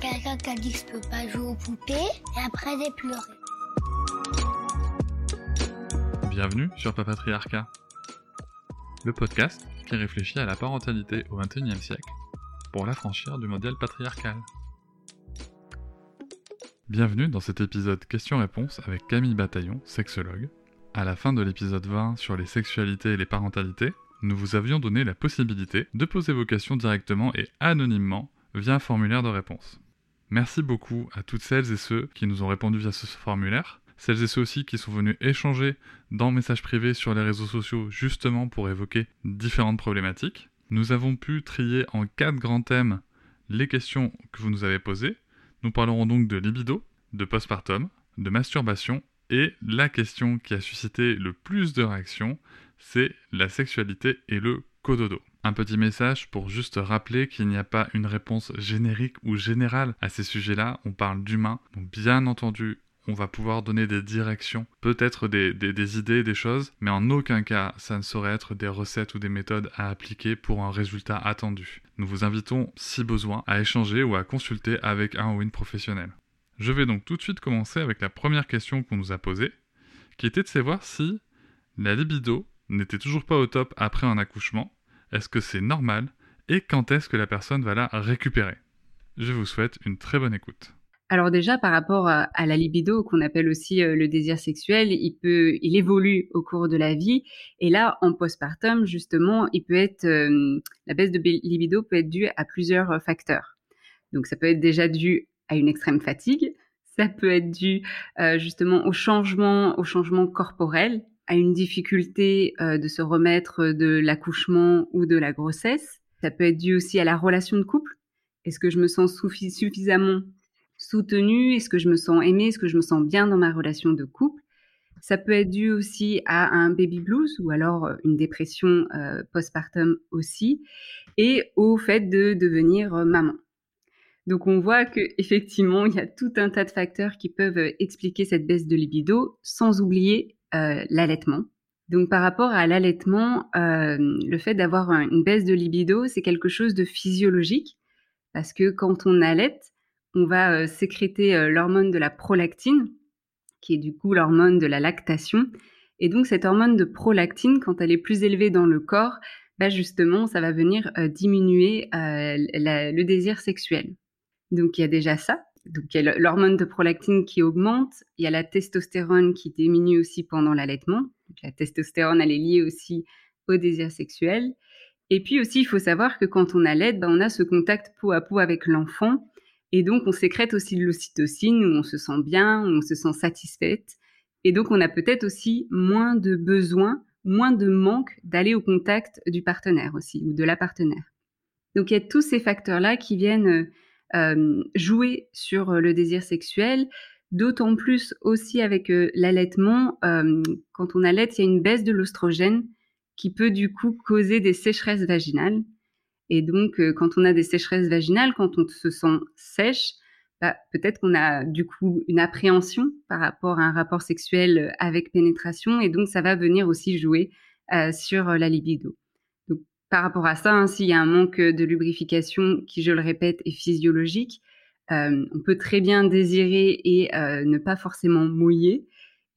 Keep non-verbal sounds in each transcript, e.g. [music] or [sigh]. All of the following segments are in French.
Quelqu'un qui a dit que je peux pas jouer aux poupées et après j'ai pleuré. Bienvenue sur Papatriarcat, le podcast qui réfléchit à la parentalité au XXIe siècle pour l'affranchir du modèle patriarcal. Bienvenue dans cet épisode questions-réponses avec Camille Bataillon, sexologue. À la fin de l'épisode 20 sur les sexualités et les parentalités, nous vous avions donné la possibilité de poser vos questions directement et anonymement via un formulaire de réponse. Merci beaucoup à toutes celles et ceux qui nous ont répondu via ce formulaire celles et ceux aussi qui sont venus échanger dans messages privés sur les réseaux sociaux justement pour évoquer différentes problématiques. Nous avons pu trier en quatre grands thèmes les questions que vous nous avez posées. Nous parlerons donc de libido, de postpartum, de masturbation et la question qui a suscité le plus de réactions, c'est la sexualité et le cododo. Un petit message pour juste rappeler qu'il n'y a pas une réponse générique ou générale à ces sujets-là, on parle d'humain, donc bien entendu on va pouvoir donner des directions, peut-être des, idées, des choses, mais en aucun cas ça ne saurait être des recettes ou des méthodes à appliquer pour un résultat attendu. Nous vous invitons, si besoin, à échanger ou à consulter avec un ou une professionnelle. Je vais donc tout de suite commencer avec la première question qu'on nous a posée, qui était de savoir si la libido n'était toujours pas au top après un accouchement, est-ce que c'est normal, et quand est-ce que la personne va la récupérer? Je vous souhaite une très bonne écoute. Alors déjà par rapport à, la libido qu'on appelle aussi euh, le désir sexuel, il peut, il évolue au cours de la vie et là en postpartum justement, il peut être euh, la baisse de libido peut être due à plusieurs euh, facteurs. Donc ça peut être déjà dû à une extrême fatigue, ça peut être dû justement au changement, au changement corporel, à une difficulté de se remettre de l'accouchement ou de la grossesse. Ça peut être dû aussi à la relation de couple. Est-ce que je me sens suffisamment soutenue? Est-ce que je me sens aimée? Est-ce que je me sens bien dans ma relation de couple? Ça peut être dû aussi à un baby blues ou alors euh, une dépression euh, postpartum aussi, et au fait de devenir euh, maman. Donc on voit que effectivement il y a tout un tas de facteurs qui peuvent expliquer cette baisse de libido, sans oublier l'allaitement. Donc par rapport à l'allaitement, le fait d'avoir une baisse de libido, c'est quelque chose de physiologique parce que quand on allaite, on va euh, sécréter euh, l'hormone de la prolactine, qui est du coup l'hormone de la lactation. Et donc cette hormone de prolactine, quand elle est plus élevée dans le corps, bah justement, ça va venir euh, diminuer le désir sexuel. Donc il y a déjà ça. Donc il y a l'hormone de prolactine qui augmente, il y a la testostérone qui diminue aussi pendant l'allaitement. la testostérone, elle est liée aussi au désir sexuel. Et puis aussi, il faut savoir que quand on allait, bah, on a ce contact peau à peau avec l'enfant et donc, on sécrète aussi de l'ocytocine, où on se sent bien, où on se sent satisfaite. Et donc, on a peut-être aussi moins de besoin, moins de manque d'aller au contact du partenaire aussi, ou de la partenaire. Donc, il y a tous ces facteurs-là qui viennent euh, jouer sur le désir sexuel, d'autant plus aussi avec euh, l'allaitement. Euh, quand on allaite, il y a une baisse de l'ostrogène qui peut du coup causer des sécheresses vaginales. Et donc, euh, quand on a des sécheresses vaginales, quand on se sent sèche, bah, peut-être qu'on a du coup une appréhension par rapport à un rapport sexuel euh, avec pénétration, et donc ça va venir aussi jouer euh, sur la libido. Par rapport à ça, hein, s'il y a un manque de lubrification qui, je le répète, est physiologique, on peut très bien désirer et ne pas forcément mouiller.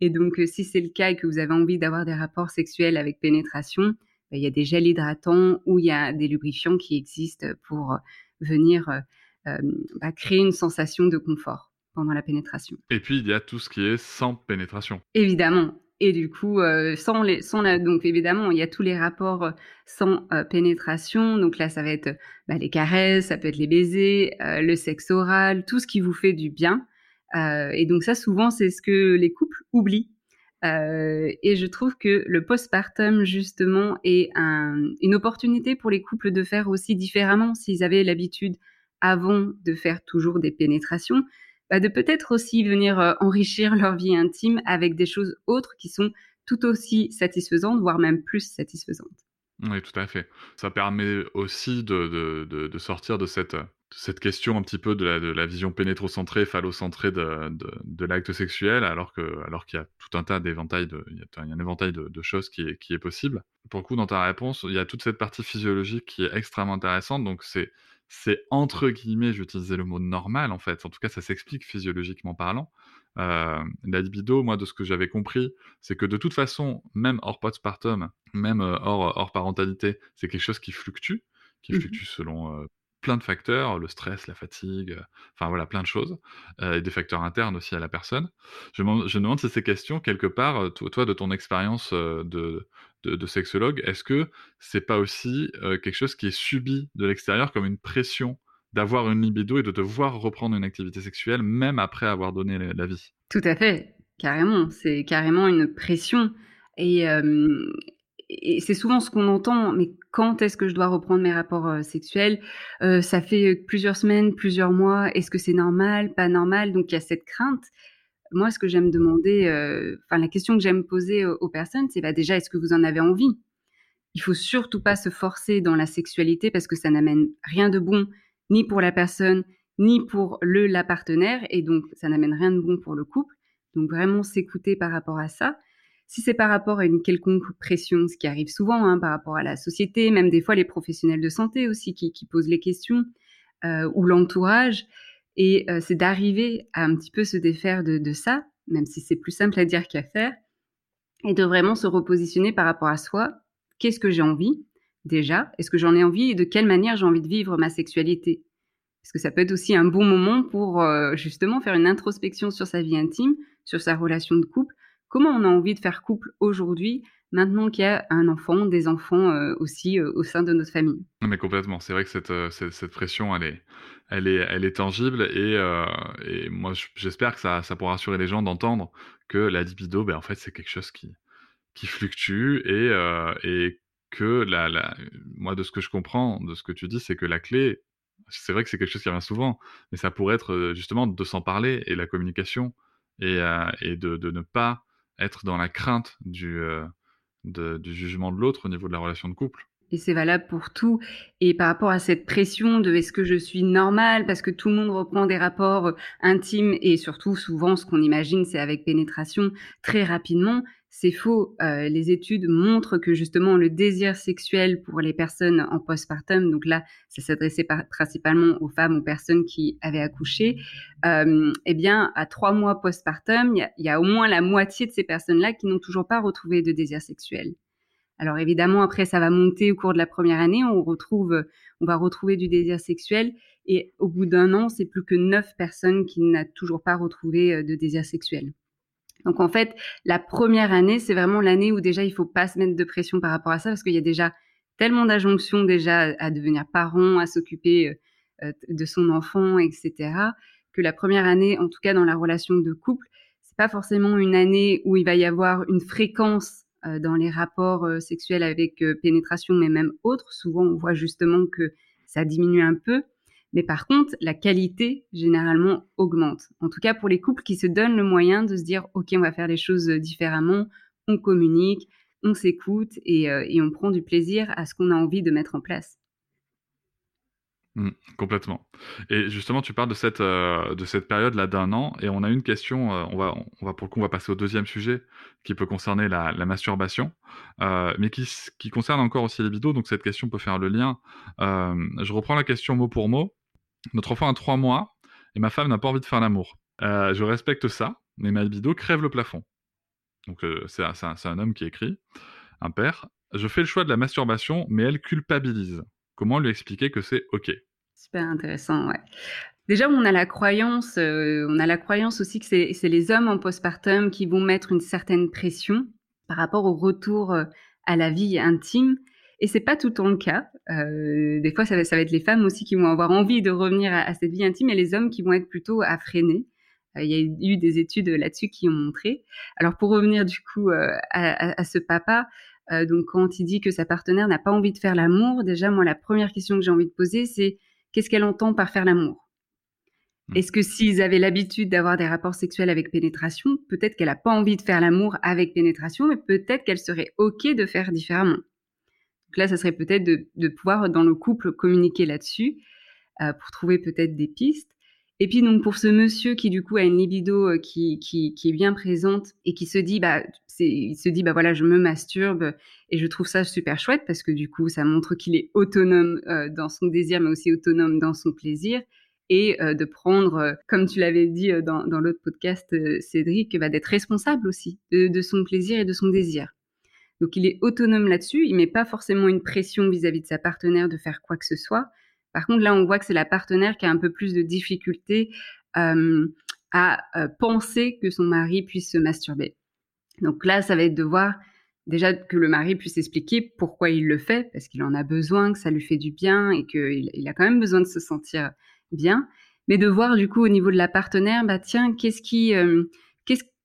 Et donc, si c'est le cas et que vous avez envie d'avoir des rapports sexuels avec pénétration, bah, il y a des gels hydratants ou il y a des lubrifiants qui existent pour euh, venir euh, euh, bah, créer une sensation de confort pendant la pénétration. Et puis il y a tout ce qui est sans pénétration. Évidemment. Et du coup, les, sans la, donc évidemment, il y a tous les rapports sans pénétration. Donc là, ça va être bah, les caresses, ça peut être les baisers, le sexe oral, tout ce qui vous fait du bien. et donc ça, souvent, c'est ce que les couples oublient euh, et je trouve que le postpartum, justement, est une opportunité pour les couples de faire aussi différemment s'ils avaient l'habitude avant de faire toujours des pénétrations. Bah, de peut-être aussi venir euh, enrichir leur vie intime avec des choses autres qui sont tout aussi satisfaisantes, voire même plus satisfaisantes. Oui, tout à fait. Ça permet aussi de, de, de, sortir de cette, cette question un petit peu de la, de la vision pénétrocentrée, phallocentrée de, de, l'acte sexuel, alors qu'il alors qu'il y a tout un tas d'éventails, de, choses qui est, qui est possible. Pour le coup, dans ta réponse, il y a toute cette partie physiologique qui est extrêmement intéressante. Donc, c'est c'est entre guillemets, j'utilisais le mot normal en fait. En tout cas, ça s'explique physiologiquement parlant. Euh, la libido, moi, de ce que j'avais compris, c'est que de toute façon, même hors postpartum, même euh, hors, hors parentalité, c'est quelque chose qui fluctue, qui mmh fluctue selon euh, plein de facteurs, le stress, la fatigue, enfin voilà, plein de choses, et des facteurs internes aussi à la personne. Je, me, demande si ces questions, quelque part, toi, de ton expérience de, de, sexologue, est-ce que c'est pas aussi quelque chose qui est subi de l'extérieur comme une pression d'avoir une libido et de devoir reprendre une activité sexuelle même après avoir donné la vie? Tout à fait, carrément. C'est carrément une pression. Et, et c'est souvent ce qu'on entend, mais quand est-ce que je dois reprendre mes rapports sexuels? Ça fait plusieurs semaines, plusieurs mois, est-ce que c'est normal, pas normal? Donc il y a cette crainte. Moi, ce que j'aime demander, enfin la question que j'aime poser aux, personnes, c'est bah, déjà, est-ce que vous en avez envie? Il faut surtout pas se forcer dans la sexualité parce que ça n'amène rien de bon ni pour la personne, ni pour le la partenaire, et donc ça n'amène rien de bon pour le couple. Donc vraiment s'écouter par rapport à ça. Si c'est par rapport à une quelconque pression, ce qui arrive souvent hein, par rapport à la société, même des fois les professionnels de santé aussi qui, posent les questions, euh, ou l'entourage, et euh, c'est d'arriver à un petit peu se défaire de, ça, même si c'est plus simple à dire qu'à faire, et de vraiment se repositionner par rapport à soi. Qu'est-ce que j'ai envie déjà? Est-ce que j'en ai envie et de quelle manière j'ai envie de vivre ma sexualité? Parce que ça peut être aussi un bon moment pour euh, justement faire une introspection sur sa vie intime, sur sa relation de couple. Comment on a envie de faire couple aujourd'hui, maintenant qu'il y a un enfant, des enfants euh, aussi euh, au sein de notre famille? Mais complètement, c'est vrai que cette, cette, pression, elle est, elle est, elle est tangible et, et moi j'espère que ça, ça pourra rassurer les gens d'entendre que la libido, ben, en fait c'est quelque chose qui, qui fluctue et, et que la, la, moi, de ce que je comprends, de ce que tu dis, c'est que la clé, c'est vrai que c'est quelque chose qui revient souvent, mais ça pourrait être euh, justement de s'en parler et la communication et, euh, et de, de, ne pas être dans la crainte du, euh, du jugement de l'autre au niveau de la relation de couple. Et c'est valable pour tout. Et par rapport à cette pression de est-ce que je suis normale parce que tout le monde reprend des rapports intimes et surtout souvent ce qu'on imagine c'est avec pénétration très rapidement, c'est faux. Euh, les études montrent que justement le désir sexuel pour les personnes en postpartum, donc là, ça s'adressait principalement aux femmes, aux personnes qui avaient accouché, euh, eh bien, à trois mois postpartum, il y, a au moins la moitié de ces personnes-là qui n'ont toujours pas retrouvé de désir sexuel. Alors évidemment, après, ça va monter au cours de la première année, on on va retrouver du désir sexuel, et au bout d'un an, c'est plus que neuf personnes qui n'ont toujours pas retrouvé euh, de désir sexuel. Donc en fait, la première année, c'est vraiment l'année où déjà il faut pas se mettre de pression par rapport à ça parce qu'il y a déjà tellement d'injonctions déjà à devenir parent, à s'occuper euh, euh, de son enfant, etc. Que la première année, en tout cas dans la relation de couple, c'est pas forcément une année où il va y avoir une fréquence euh, dans les rapports sexuels avec pénétration, mais même autres. Souvent, on voit justement que ça diminue un peu. Mais par contre, la qualité, généralement, augmente. En tout cas, pour les couples qui se donnent le moyen de se dire, OK, on va faire les choses différemment, on communique, on s'écoute et, euh, on prend du plaisir à ce qu'on a envie de mettre en place. Mmh, complètement. Et justement, tu parles de cette, euh, de cette période-là d'un an, et on a une question, euh, on, va, on va pour le coup, on va passer au deuxième sujet, qui peut concerner la, masturbation, mais qui, qui concerne encore aussi les vidéos, donc cette question peut faire le lien. je reprends la question mot pour mot. Notre enfant a trois mois et ma femme n'a pas envie de faire l'amour. Euh, je respecte ça, mais ma libido crève le plafond. Donc euh, c'est un, homme qui écrit, un père. Je fais le choix de la masturbation, mais elle culpabilise. Comment lui expliquer que c'est ok? Super intéressant, ouais. Déjà, on a la croyance, euh, on a la croyance aussi que c'est les hommes en postpartum qui vont mettre une certaine pression par rapport au retour à la vie intime. Et c'est pas tout le temps le cas. Euh, des fois, ça va, ça va, être les femmes aussi qui vont avoir envie de revenir à, cette vie intime et les hommes qui vont être plutôt à freiner. Euh, il y a eu des études là-dessus qui ont montré. Alors pour revenir du coup euh, à, à, ce papa, donc quand il dit que sa partenaire n'a pas envie de faire l'amour, déjà moi la première question que j'ai envie de poser c'est qu'est-ce qu'elle entend par faire l'amour? Mmh. Est-ce que s'ils avaient l'habitude d'avoir des rapports sexuels avec pénétration, peut-être qu'elle n'a pas envie de faire l'amour avec pénétration, mais peut-être qu'elle serait OK de faire différemment. Donc là, ça serait peut-être de, pouvoir, dans le couple, communiquer là-dessus euh, pour trouver peut-être des pistes. Et puis donc pour ce monsieur qui du coup a une libido euh, qui, est bien présente et qui se dit bah il se dit bah voilà je me masturbe et je trouve ça super chouette parce que du coup ça montre qu'il est autonome euh, dans son désir mais aussi autonome dans son plaisir et de prendre comme tu l'avais dit dans, l'autre podcast Cédric bah, d'être responsable aussi de, son plaisir et de son désir. Donc il est autonome là-dessus, il met pas forcément une pression vis à -vis de sa partenaire de faire quoi que ce soit, par contre, là, on voit que c'est la partenaire qui a un peu plus de difficulté à euh, penser que son mari puisse se masturber. Donc là, ça va être de voir déjà que le mari puisse expliquer pourquoi il le fait, parce qu'il en a besoin, que ça lui fait du bien et qu'il il a quand même besoin de se sentir bien. Mais de voir du coup au niveau de la partenaire, bah tiens, qu'est-ce qui,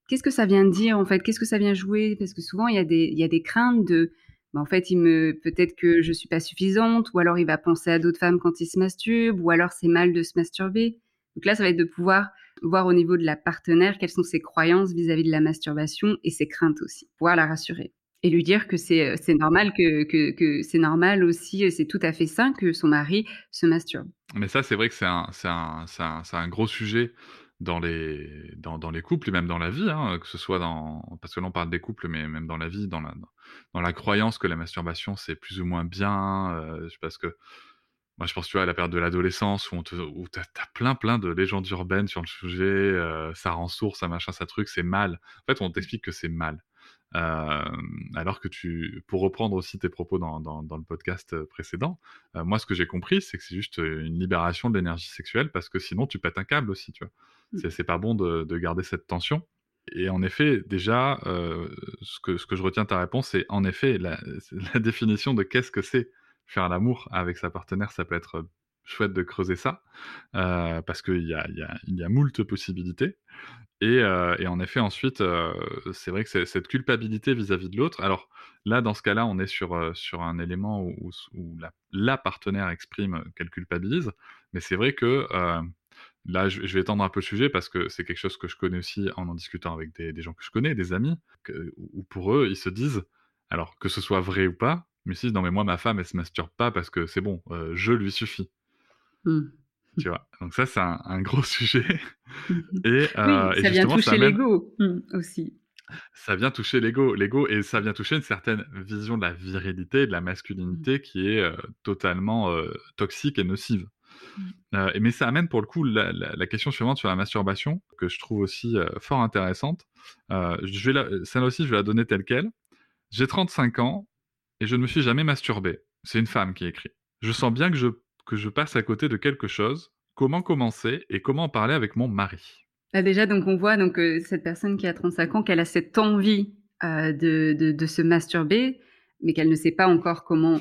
qu'est-ce, que ça vient dire en fait, qu'est-ce que ça vient jouer, parce que souvent il y a des, craintes de bah, en fait, peut-être que je suis pas suffisante, ou alors il va penser à d'autres femmes quand il se masturbe, ou alors c'est mal de se masturber. Donc là, ça va être de pouvoir voir au niveau de la partenaire quelles sont ses croyances vis-à-vis de la masturbation et ses craintes aussi, pouvoir la rassurer et lui dire que c'est euh, normal que, c'est normal aussi, c'est tout à fait sain que son mari se masturbe. Mais ça, c'est vrai que c'est un, gros sujet dans les, dans, dans, les couples et même dans la vie, hein, que ce soit dans. Parce que là, on parle des couples, mais même dans la vie, dans la, dans la croyance que la masturbation, c'est plus ou moins bien. Euh, parce que. Moi, je pense, tu vois, à la période de l'adolescence où, où tu as, plein, plein de légendes urbaines sur le sujet, euh, ça rend sourd, ça machin, ça truc, c'est mal. En fait, on t'explique que c'est mal. Euh, alors que tu, pour reprendre aussi tes propos dans, dans, dans le podcast précédent, euh, moi ce que j'ai compris, c'est que c'est juste une libération de l'énergie sexuelle parce que sinon tu pètes un câble aussi, tu vois. Mmh. C'est pas bon de, garder cette tension. Et en effet, déjà, euh, ce, que, ce que je retiens de ta réponse, c'est en effet la, [laughs] définition de qu'est-ce que c'est faire l'amour avec sa partenaire. Ça peut être chouette de creuser ça, euh, parce qu'il y a, y, a, y a moult possibilités. Et, euh, en effet, ensuite, c'est vrai que cette culpabilité vis-à-vis de l'autre. Alors là, dans ce cas-là, on est sur, sur un élément où, la, partenaire exprime qu'elle culpabilise, mais c'est vrai que Là, je, vais étendre un peu le sujet parce que c'est quelque chose que je connais aussi en en discutant avec des, gens que je connais, des amis, où pour eux, ils se disent, alors que ce soit vrai ou pas, mais disent, non mais moi, ma femme, elle se masturbe pas parce que c'est bon, euh, je lui suffis. Mmh. Tu vois, donc ça, c'est un, gros [laughs] sujet. [laughs] et, euh, oui, ça vient toucher l'ego mmh, aussi. Ça vient toucher l'ego, l'ego, et ça vient toucher une certaine vision de la virilité, de la masculinité mmh. qui est euh, totalement toxique et nocive. Euh, mais ça amène pour le coup la, question suivante sur la masturbation, que je trouve aussi euh, fort intéressante. Euh, je vais celle-là aussi, je vais la donner telle qu'elle. J'ai 35 ans et je ne me suis jamais masturbé. C'est une femme qui écrit. Je sens bien que je, que je passe à côté de quelque chose. Comment commencer et comment en parler avec mon mari bah, Déjà, donc on voit donc cette personne qui a 35 ans, qu'elle a cette envie de, de, de, se masturber, mais qu'elle ne sait pas encore comment,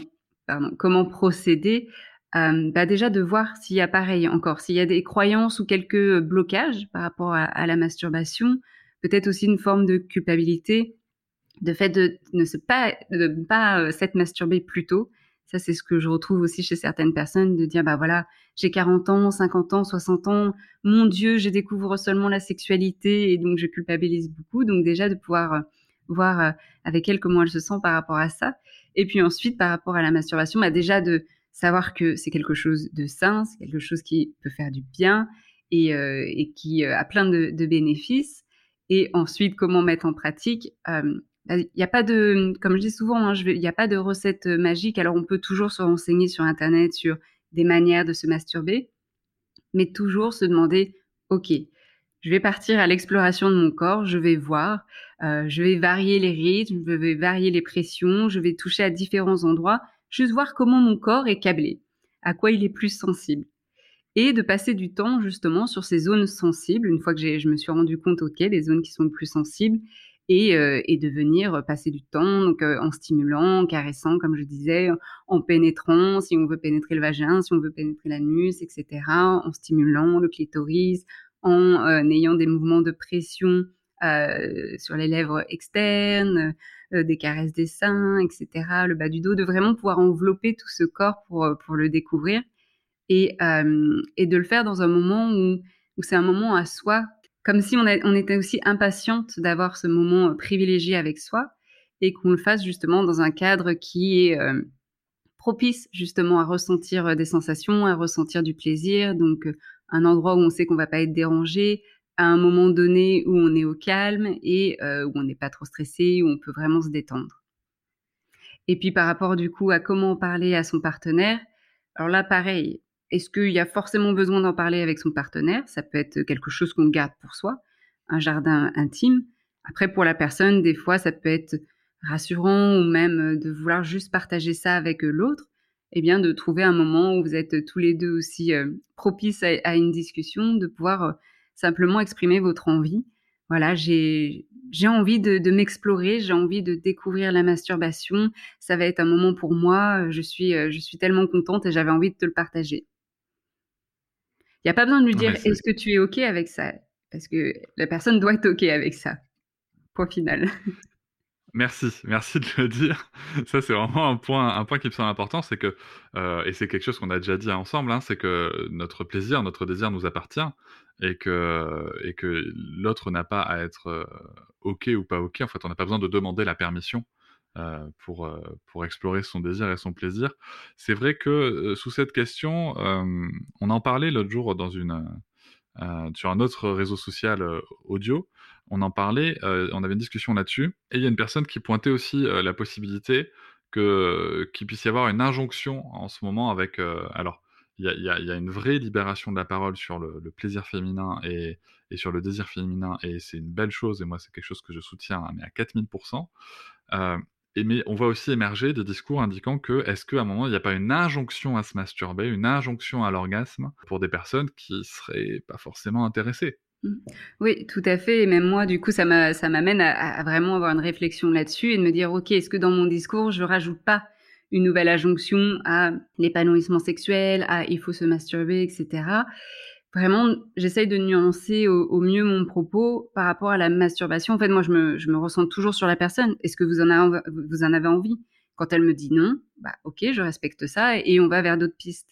comment procéder. Euh, bah déjà de voir s'il y a pareil encore, s'il y a des croyances ou quelques blocages par rapport à, la masturbation, peut-être aussi une forme de culpabilité, de fait de ne pas, pas euh, s'être masturbé plus tôt. Ça, c'est ce que je retrouve aussi chez certaines personnes, de dire, bah voilà, j'ai 40 ans, 50 ans, 60 ans, mon Dieu, je découvre seulement la sexualité et donc je culpabilise beaucoup. Donc déjà de pouvoir euh, voir avec elle comment elle se sent par rapport à ça. Et puis ensuite, par rapport à la masturbation, bah déjà de savoir que c'est quelque chose de sain, c'est quelque chose qui peut faire du bien et, euh, qui euh, a plein de, bénéfices. Et ensuite, comment mettre en pratique euh, Il n'y a pas de, comme je dis souvent, hein, il n'y a pas de recette magique. Alors, on peut toujours se renseigner sur Internet sur des manières de se masturber, mais toujours se demander, OK, je vais partir à l'exploration de mon corps, je vais voir, je vais varier les rythmes, je vais varier les pressions, je vais toucher à différents endroits juste voir comment mon corps est câblé, à quoi il est plus sensible. Et de passer du temps justement sur ces zones sensibles, une fois que je me suis rendu compte, ok, les zones qui sont le plus sensibles, et, euh, de venir passer du temps euh, en stimulant, en caressant, comme je disais, en pénétrant, si on veut pénétrer le vagin, si on veut pénétrer l'anus, etc., en stimulant le clitoris, en euh, ayant des mouvements de pression sur les lèvres externes, euh, des caresses des seins, etc., le bas du dos, de vraiment pouvoir envelopper tout ce corps pour, euh, pour le découvrir et, euh, et de le faire dans un moment où où c'est un moment à soi, comme si on, était aussi impatiente d'avoir ce moment privilégié avec soi et qu'on le fasse justement dans un cadre qui est propice justement à ressentir des sensations, à ressentir du plaisir, donc un endroit où on sait qu'on va pas être dérangé, à un moment donné où on est au calme et où on n'est pas trop stressé, où on peut vraiment se détendre. Et puis par rapport du coup à comment parler à son partenaire, alors là pareil, est-ce qu'il y a forcément besoin d'en parler avec son partenaire? Ça peut être quelque chose qu'on garde pour soi, un jardin intime. Après pour la personne, des fois ça peut être rassurant ou même de vouloir juste partager ça avec l'autre. Eh bien, de trouver un moment où vous êtes tous les deux aussi propices à, une discussion, de pouvoir simplement exprimer votre envie. Voilà, j'ai envie de, m'explorer, j'ai envie de découvrir la masturbation. Ça va être un moment pour moi. Je suis, euh, je suis tellement contente et j'avais envie de te le partager. Il n'y a pas besoin de lui dire est-ce que tu es OK avec ça? Parce que la personne doit être OK avec ça. Point final. [laughs] Merci, merci de le dire. Ça, c'est vraiment un point, un point qui me semble important, c'est que, euh, et c'est quelque chose qu'on a déjà dit ensemble, hein, c'est que notre plaisir, notre désir nous appartient et que, et que l'autre n'a pas à être euh, OK ou pas OK. En fait, on n'a pas besoin de demander la permission euh, pour, euh, pour explorer son désir et son plaisir. C'est vrai que sous cette question, on en parlait l'autre jour dans une, sur un autre réseau social audio. On en parlait, on avait une discussion là-dessus. Et il y a une personne qui pointait aussi la possibilité qu'il puisse y avoir une injonction en ce moment avec. alors, il y a, une vraie libération de la parole sur le, plaisir féminin et, sur le désir féminin, et c'est une belle chose, et moi c'est quelque chose que je soutiens hein, mais à 4000%. Euh, et mais on voit aussi émerger des discours indiquant que est-ce qu'à un moment il n'y a pas une injonction à se masturber, une injonction à l'orgasme pour des personnes qui seraient pas forcément intéressées? Mmh. oui, tout à fait. Et même moi, du coup, ça m'amène à, vraiment avoir une réflexion là-dessus et de me dire, OK, est-ce que dans mon discours, je rajoute pas une nouvelle injonction à l'épanouissement sexuel, à il faut se masturber, etc. Vraiment, j'essaye de nuancer au, mieux mon propos par rapport à la masturbation. En fait, moi, je me, je me ressens toujours sur la personne. Est-ce que vous en, avez, envie? Quand elle me dit non, bah ok, je respecte ça et on va vers d'autres pistes.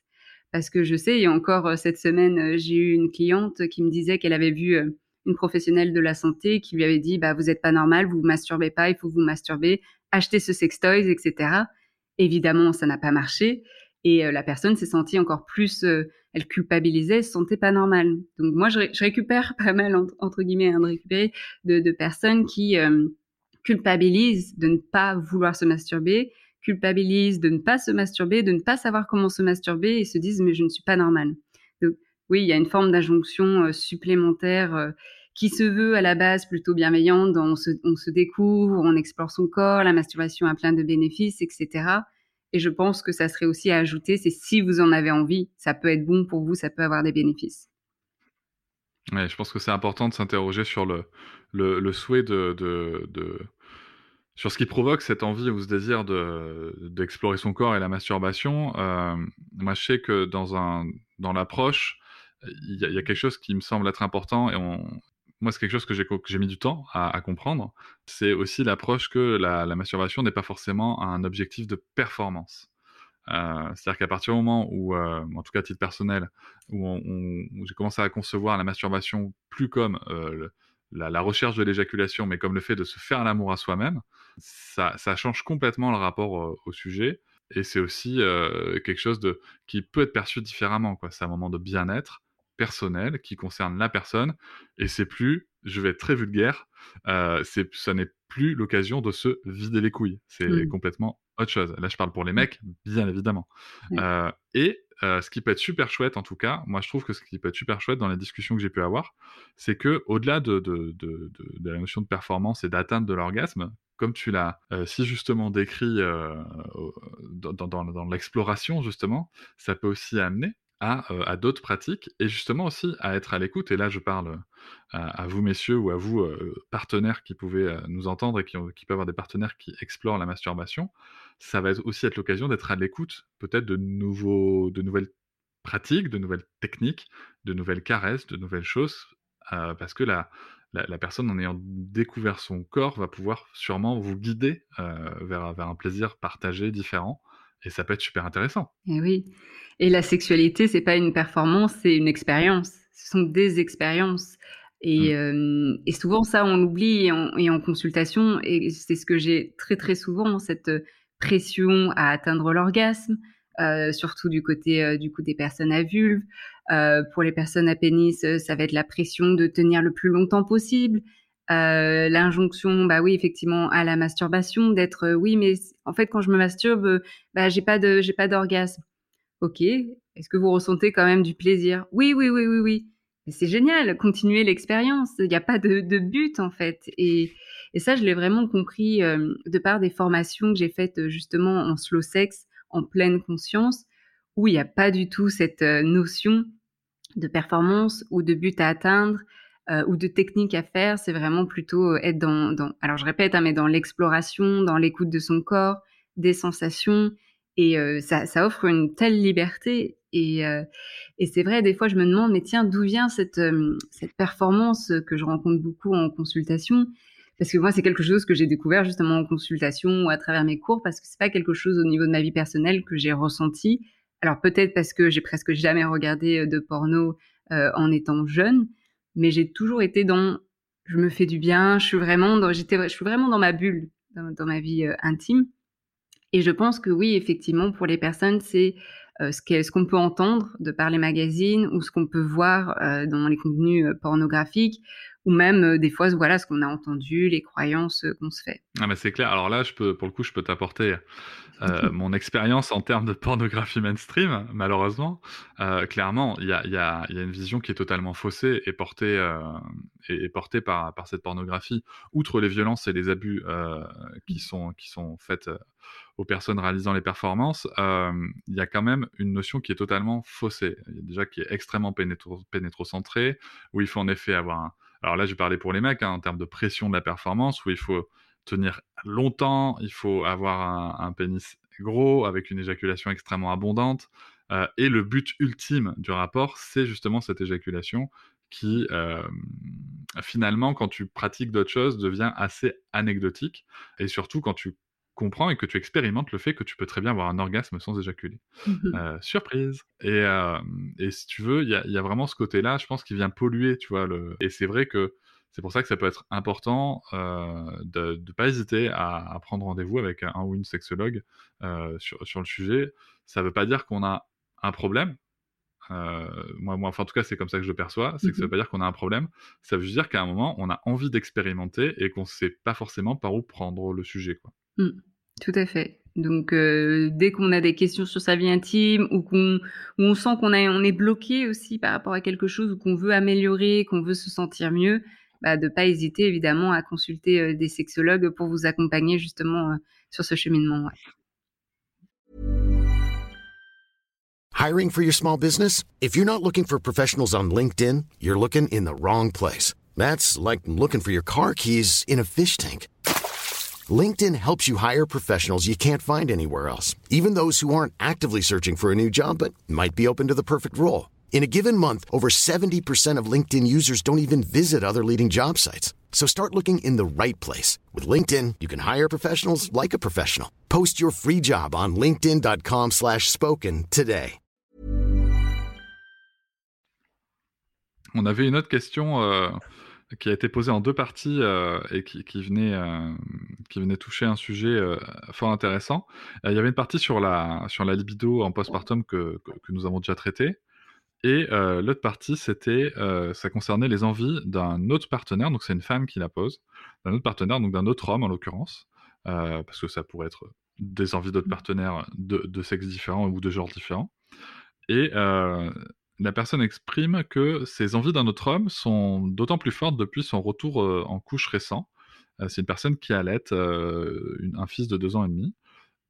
Parce que je sais, a encore euh, cette semaine, euh, j'ai eu une cliente qui me disait qu'elle avait vu euh, une professionnelle de la santé qui lui avait dit bah vous êtes pas normal, vous vous masturbez pas, il faut vous masturber, achetez ce sextoys, etc. Évidemment, ça n'a pas marché et euh, la personne s'est sentie encore plus, euh, elle culpabilisait, elle se sentait pas normale. Donc moi, je, récupère [laughs] pas mal entre, guillemets hein, de récupérer de, personnes qui euh, culpabilisent de ne pas vouloir se masturber, culpabilisent de ne pas se masturber, de ne pas savoir comment se masturber et se disent mais je ne suis pas normale. Donc oui, il y a une forme d'injonction supplémentaire qui se veut à la base plutôt bienveillante, on se, on se découvre, on explore son corps, la masturbation a plein de bénéfices, etc. Et je pense que ça serait aussi à ajouter, c'est si vous en avez envie, ça peut être bon pour vous, ça peut avoir des bénéfices. Ouais, je pense que c'est important de s'interroger sur le, souhait de, sur ce qui provoque cette envie ou ce désir de d'explorer son corps et la masturbation. Euh, moi, je sais que dans dans l'approche, il y, y, a quelque chose qui me semble être important et on, moi, c'est quelque chose que j'ai mis du temps à, comprendre. C'est aussi l'approche que la, masturbation n'est pas forcément un objectif de performance. Euh, c'est-à-dire qu'à partir du moment où, euh, en tout cas à titre personnel, où, j'ai commencé à concevoir la masturbation plus comme euh, la, recherche de l'éjaculation, mais comme le fait de se faire l'amour à soi-même, ça, change complètement le rapport au sujet. Et c'est aussi quelque chose qui peut être perçu différemment. C'est un moment de bien-être personnel qui concerne la personne et c'est plus, je vais être très vulgaire, euh, c'est, ça n'est plus l'occasion de se vider les couilles. C'est mmh. complètement autre chose. Là, je parle pour les mmh. mecs, bien évidemment. Euh, et euh, ce qui peut être super chouette, en tout cas, moi je trouve que ce qui peut être super chouette dans les discussions que j'ai pu avoir, c'est que au-delà de, de, de, de, la notion de performance et d'atteinte de l'orgasme, comme tu l'as si justement décrit dans, dans, dans l'exploration, justement, ça peut aussi amener à, d'autres pratiques et justement aussi à être à l'écoute. Et là, je parle à, vous, messieurs, ou à vous, partenaires qui pouvez nous entendre et qui, qui, peuvent avoir des partenaires qui explorent la masturbation. Ça va aussi être l'occasion d'être à l'écoute peut-être de, nouveaux, de nouvelles pratiques, de nouvelles techniques, de nouvelles caresses, de nouvelles choses, parce que la, la, personne, en ayant découvert son corps, va pouvoir sûrement vous guider vers, vers un plaisir partagé, différent. Et ça peut être super intéressant. Et eh oui. Et la sexualité, c'est pas une performance, c'est une expérience. ce sont des expériences. Et, mmh. et souvent, ça, on l'oublie et, et, en consultation, et c'est ce que j'ai très très souvent, cette pression à atteindre l'orgasme, euh, surtout du côté euh, du coup des personnes à vulve. Euh, pour les personnes à pénis, ça va être la pression de tenir le plus longtemps possible. L'injonction, bah oui, effectivement, à la masturbation, d'être oui, mais en fait, quand je me masturbe, bah j'ai pas de j'ai pas d'orgasme. Ok. Est-ce que vous ressentez quand même du plaisir? Oui, oui, oui, oui, oui. C'est génial, continuer l'expérience. Il n'y a pas de, de, but en fait. Et, et ça, je l'ai vraiment compris de par des formations que j'ai faites justement en slow sex en pleine conscience, où il n'y a pas du tout cette euh, notion de performance ou de but à atteindre euh, ou de technique à faire. C'est vraiment plutôt euh, être dans, alors je répète, hein, mais dans l'exploration, dans l'écoute de son corps, des sensations. Et ça, offre une telle liberté. Et, et c'est vrai, des fois, je me demande, mais tiens, d'où vient cette, cette performance que je rencontre beaucoup en consultation? Parce que moi, c'est quelque chose que j'ai découvert justement en consultation ou à travers mes cours, parce que c'est pas quelque chose au niveau de ma vie personnelle que j'ai ressenti. Alors peut-être parce que j'ai presque jamais regardé euh, de porno euh, en étant jeune, mais j'ai toujours été dans je me fais du bien, je suis vraiment dans, j'étais, je suis vraiment dans ma bulle, dans, ma vie euh, intime. Et je pense que oui, effectivement, pour les personnes, c'est ce qu'on peut entendre de par les magazines ou ce qu'on peut voir dans les contenus pornographiques ou même euh, des fois, voilà, ce qu'on a entendu, les croyances euh, qu'on se fait. Ah, mais c'est clair. Alors là, je peux, pour le coup, je peux t'apporter euh, mon expérience en termes de pornographie mainstream, malheureusement. clairement, il y a, y, a, y a, une vision qui est totalement faussée et portée, et, portée par, par cette pornographie. Outre les violences et les abus qui, sont, qui sont faites aux personnes réalisant les performances, il y a quand même une notion qui est totalement faussée. Il y a déjà qui est extrêmement pénétro, pénétrocentrée, où il faut en effet avoir un, alors là, je parlais pour les mecs, hein, en termes de pression de la performance, où il faut tenir longtemps, il faut avoir un, pénis gros, avec une éjaculation extrêmement abondante. Euh, et le but ultime du rapport, c'est justement cette éjaculation qui, euh, finalement, quand tu pratiques d'autres choses, devient assez anecdotique. Et surtout, quand tu comprends et que tu expérimentes le fait que tu peux très bien avoir un orgasme sans éjaculer. Mmh euh, surprise et, et, si tu veux, il y a, y a, vraiment ce côté-là, je pense, qui vient polluer, tu vois. Le... Et c'est vrai que c'est pour ça que ça peut être important euh, de ne pas hésiter à, à prendre rendez-vous avec un ou une sexologue euh, sur, sur, le sujet. Ça ne veut pas dire qu'on a un problème. moi, moi, enfin, en tout cas, c'est comme ça que je le perçois. C'est que ça ne veut mmh pas dire qu'on a un problème. Ça veut juste dire qu'à un moment, on a envie d'expérimenter et qu'on ne sait pas forcément par où prendre le sujet. Quoi. Mmh. Tout à fait. Donc, euh, dès qu'on a des questions sur sa vie intime ou qu'on on sent qu'on on est bloqué aussi par rapport à quelque chose ou qu'on veut améliorer, qu'on veut se sentir mieux, bah, de pas hésiter évidemment à consulter euh, des sexologues pour vous accompagner justement euh, sur ce cheminement. Hiring for your small business? If you're not looking for professionals on LinkedIn, you're looking in the wrong place. That's like looking for your car keys in a fish tank. LinkedIn helps you hire professionals you can't find anywhere else, even those who aren't actively searching for a new job but might be open to the perfect role. In a given month, over 70% of LinkedIn users don't even visit other leading job sites. So start looking in the right place. With LinkedIn, you can hire professionals like a professional. Post your free job on linkedin.com slash spoken today. On avait une autre question euh, qui a été posé en deux parties euh, et qui, qui venait, euh, qui venait toucher un sujet euh, fort intéressant. il y avait une partie sur la, sur la libido en postpartum que, que, nous avons déjà traité. Et l'autre partie, c'était, ça concernait les envies d'un autre partenaire, donc c'est une femme qui la pose, d'un autre partenaire, donc d'un autre homme en l'occurrence, parce que ça pourrait être des envies d'autres partenaires de, de sexe différents ou de genre différents. Et la personne exprime que ses envies d'un autre homme sont d'autant plus fortes depuis son retour euh, en couche récent. Euh, c'est une personne qui allait euh, un fils de deux ans et demi.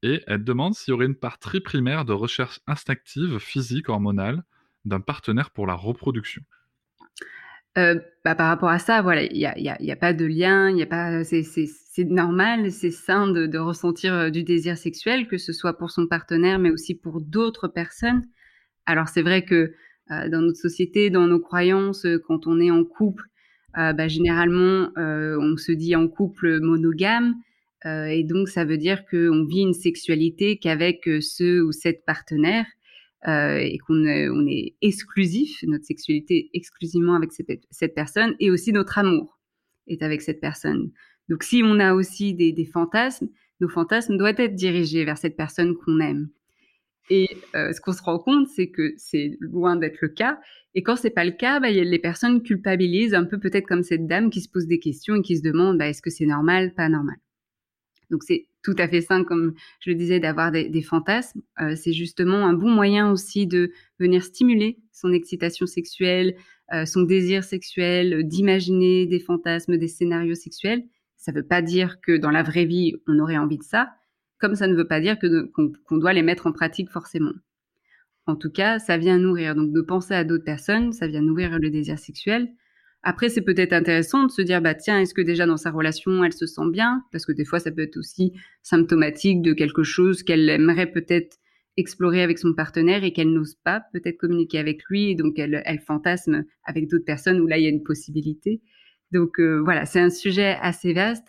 Et elle demande s'il y aurait une part très primaire de recherche instinctive, physique, hormonale d'un partenaire pour la reproduction. bah, par rapport à ça, voilà, il n'y a, pas de lien, y a pas, c'est, normal, c'est sain de, ressentir du désir sexuel, que ce soit pour son partenaire, mais aussi pour d'autres personnes. Alors c'est vrai que euh, dans notre société, dans nos croyances, euh, quand on est en couple, euh, bah, généralement, on se dit en couple monogame. et donc, ça veut dire qu'on vit une sexualité qu'avec ce ou cette partenaire. Euh, et qu'on est, on est exclusif, notre sexualité exclusivement avec cette, cette, personne, et aussi notre amour est avec cette personne. Donc si on a aussi des, des fantasmes, nos fantasmes doivent être dirigés vers cette personne qu'on aime. Et euh, ce qu'on se rend compte, c'est que c'est loin d'être le cas. Et quand c'est pas le cas, bah, y a les personnes culpabilisent un peu peut-être comme cette dame qui se pose des questions et qui se demande bah, est-ce que c'est normal, pas normal? Donc c'est tout à fait sain, comme je le disais, d'avoir des, fantasmes. Euh, c'est justement un bon moyen aussi de venir stimuler son excitation sexuelle, euh, son désir sexuel, d'imaginer des fantasmes, des scénarios sexuels. Ça ne veut pas dire que dans la vraie vie, on aurait envie de ça, comme ça ne veut pas dire qu'on doit les mettre en pratique forcément. En tout cas, ça vient nourrir. Donc de penser à d'autres personnes, ça vient nourrir le désir sexuel. Après, c'est peut-être intéressant de se dire, bah tiens, est-ce que déjà dans sa relation, elle se sent bien? Parce que des fois, ça peut être aussi symptomatique de quelque chose qu'elle aimerait peut-être explorer avec son partenaire et qu'elle n'ose pas peut-être communiquer avec lui, donc elle, elle fantasme avec d'autres personnes où là, il y a une possibilité. Donc euh, voilà, c'est un sujet assez vaste.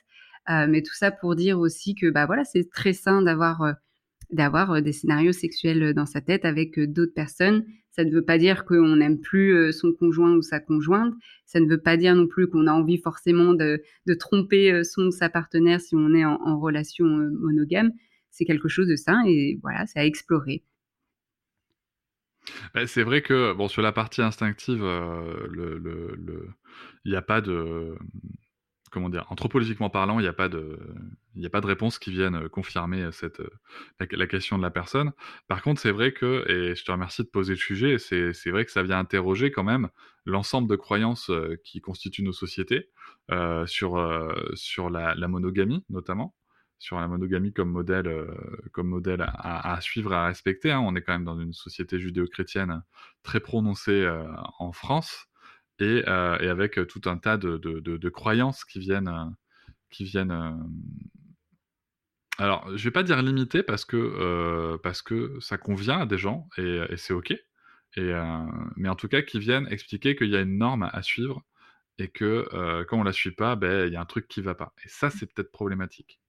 Euh, mais tout ça pour dire aussi que bah voilà, c'est très sain d'avoir euh, d'avoir des scénarios sexuels dans sa tête avec d'autres personnes. Ça ne veut pas dire qu'on n'aime plus son conjoint ou sa conjointe. Ça ne veut pas dire non plus qu'on a envie forcément de, tromper son ou sa partenaire si on est en, relation monogame. C'est quelque chose de sain et voilà, c'est à explorer. Bah, c'est vrai que bon sur la partie instinctive, euh, il n'y a pas de comment dire, anthropologiquement parlant, il n'y a pas de, a pas de réponse qui vienne euh, confirmer euh, cette, euh, la, question de la personne. Par contre, c'est vrai que, et je te remercie de poser le sujet, c'est, vrai que ça vient interroger quand même l'ensemble de croyances qui constituent nos sociétés sur, sur la, monogamie notamment, sur la monogamie comme modèle, comme modèle à, à, suivre, à respecter. Hein. On est quand même dans une société judéo-chrétienne très prononcée en France et, euh, et, avec euh, tout un tas de, de, de, de croyances qui viennent, euh, qui viennent. Alors, je vais pas dire limiter parce que parce que ça convient à des gens et, et c'est ok. Et, mais en tout cas, qui viennent expliquer qu'il y a une norme à suivre et que quand on la suit pas, ben il y a un truc qui va pas. Et ça, c'est peut-être problématique.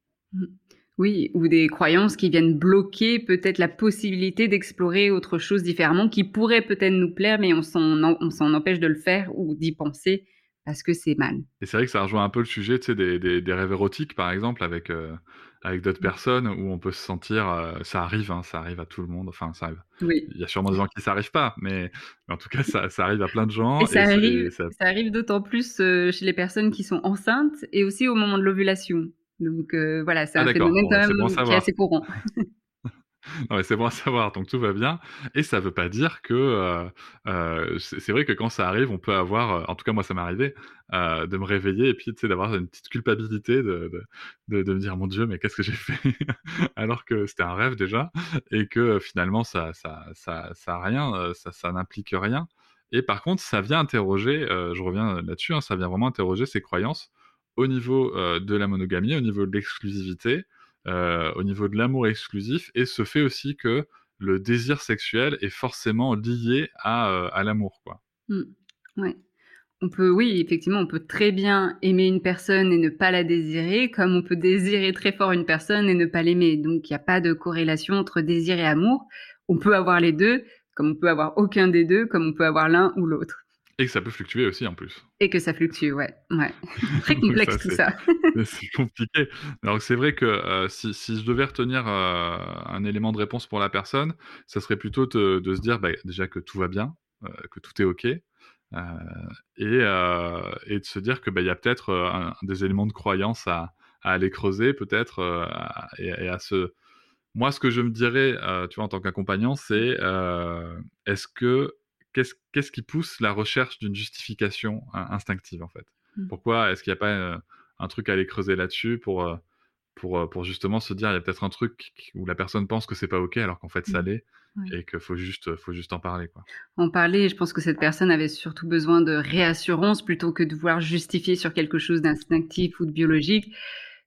Oui, ou des croyances qui viennent bloquer peut-être la possibilité d'explorer autre chose différemment, qui pourrait peut-être nous plaire, mais on s'en empêche de le faire ou d'y penser parce que c'est mal. Et c'est vrai que ça rejoint un peu le sujet tu sais, des, des, des rêves érotiques, par exemple, avec, euh, avec d'autres personnes, où on peut se sentir... Euh, ça arrive, hein, ça arrive à tout le monde, enfin, ça arrive. Oui. Il y a sûrement des gens qui ça arrive pas, mais, mais en tout cas, ça, ça, arrive à plein de gens. Et ça et arrive, ça... ça... arrive d'autant plus euh, chez les personnes qui sont enceintes et aussi au moment de l'ovulation. Donc euh, voilà, c'est ah, un phénomène bon, quand même bon qui est assez courant. [laughs] c'est bon à savoir, donc tout va bien. Et ça veut pas dire que euh, euh, c'est vrai que quand ça arrive, on peut avoir, en tout cas moi ça m'est arrivé, euh, de me réveiller et puis d'avoir une petite culpabilité de, de, de, de, me dire mon Dieu mais qu'est-ce que j'ai fait? [laughs] Alors que c'était un rêve déjà et que finalement ça ça ça ça rien, ça ça n'implique rien. Et par contre ça vient interroger, je reviens là-dessus, hein, ça vient vraiment interroger ces croyances au niveau euh, de la monogamie, au niveau de l'exclusivité, euh, au niveau de l'amour exclusif, et ce fait aussi que le désir sexuel est forcément lié à, euh, l'amour. Mmh. Ouais. On peut, oui, effectivement, on peut très bien aimer une personne et ne pas la désirer, comme on peut désirer très fort une personne et ne pas l'aimer. Donc, il n'y a pas de corrélation entre désir et amour. On peut avoir les deux, comme on peut avoir aucun des deux, comme on peut avoir l'un ou l'autre. Et que ça peut fluctuer aussi en plus. Et que ça fluctue, ouais. ouais. [laughs] Très complexe ça, tout ça. [laughs] c'est compliqué. Alors c'est vrai que euh, si, si, je devais retenir euh, un élément de réponse pour la personne, ça serait plutôt de, de se dire bah, déjà que tout va bien, euh, que tout est OK. Et, et, de se dire qu'il bah, y a peut-être des éléments de croyance à, à aller creuser, peut-être, et, et, à se. Moi, ce que je me dirais, tu vois, en tant qu'accompagnant, c'est est-ce que qu'est-ce qui pousse la recherche d'une justification instinctive en fait? Mmh. Pourquoi est-ce qu'il n'y a pas euh, un truc à aller creuser là-dessus pour, euh, pour, euh, pour justement se dire il y a peut-être un truc où la personne pense que c'est pas ok alors qu'en fait ça mmh. l'est et qu'il faut juste, faut juste en parler quoi. En parler, je pense que cette personne avait surtout besoin de réassurance plutôt que de vouloir justifier sur quelque chose d'instinctif ou de biologique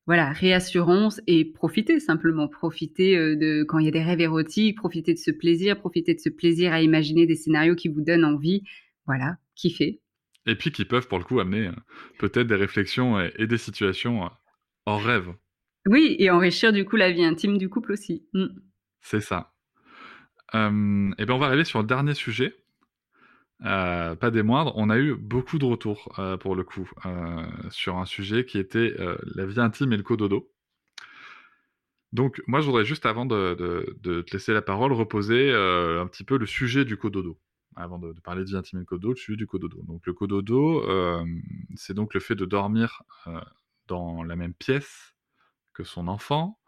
voilà, réassurance et profiter simplement, profiter euh, de quand il y a des rêves érotiques, profiter de ce plaisir, profiter de ce plaisir à imaginer des scénarios qui vous donnent envie, voilà, kiffer. Et puis qui peuvent pour le coup amener euh, peut-être des réflexions et, et, des situations euh, en rêve. Oui, et enrichir du coup la vie intime du couple aussi. Mm. C'est ça. Euh, et ben on va arriver sur le dernier sujet. Euh, pas des moindres, on a eu beaucoup de retours euh, pour le coup sur un sujet qui était la vie intime et le cododo. Donc moi je voudrais juste avant de, te laisser la parole reposer un petit peu le sujet du cododo. Avant de, parler de vie intime et de cododo, le sujet du cododo. Donc le cododo, c'est donc le fait de dormir dans la même pièce que son enfant,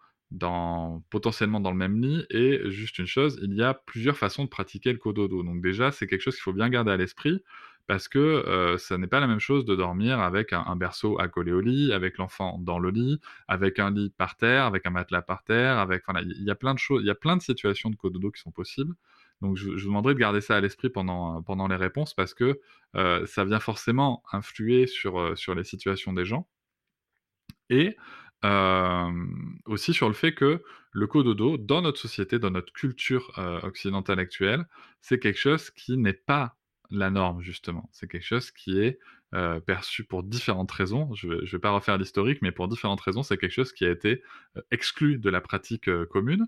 potentiellement dans le même lit. Et juste une chose, il y a plusieurs façons de pratiquer le cododo. Donc déjà, c'est quelque chose qu'il faut bien garder à l'esprit parce que euh, ça n'est pas la même chose de dormir avec un, berceau accolé au lit, avec l'enfant dans le lit, avec un lit par terre, avec un matelas par terre, avec, il y a plein de choses, il y a plein de situations de cododo qui sont possibles. Donc je, vous demanderai de garder ça à l'esprit pendant, pendant les réponses parce que euh, ça vient forcément influer sur, euh, sur les situations des gens. Et aussi sur le fait que le cododo, dans notre société, dans notre culture occidentale actuelle, c'est quelque chose qui n'est pas la norme, justement. C'est quelque chose qui est perçu pour différentes raisons. Je ne vais pas refaire l'historique, mais pour différentes raisons, c'est quelque chose qui a été exclu de la pratique commune.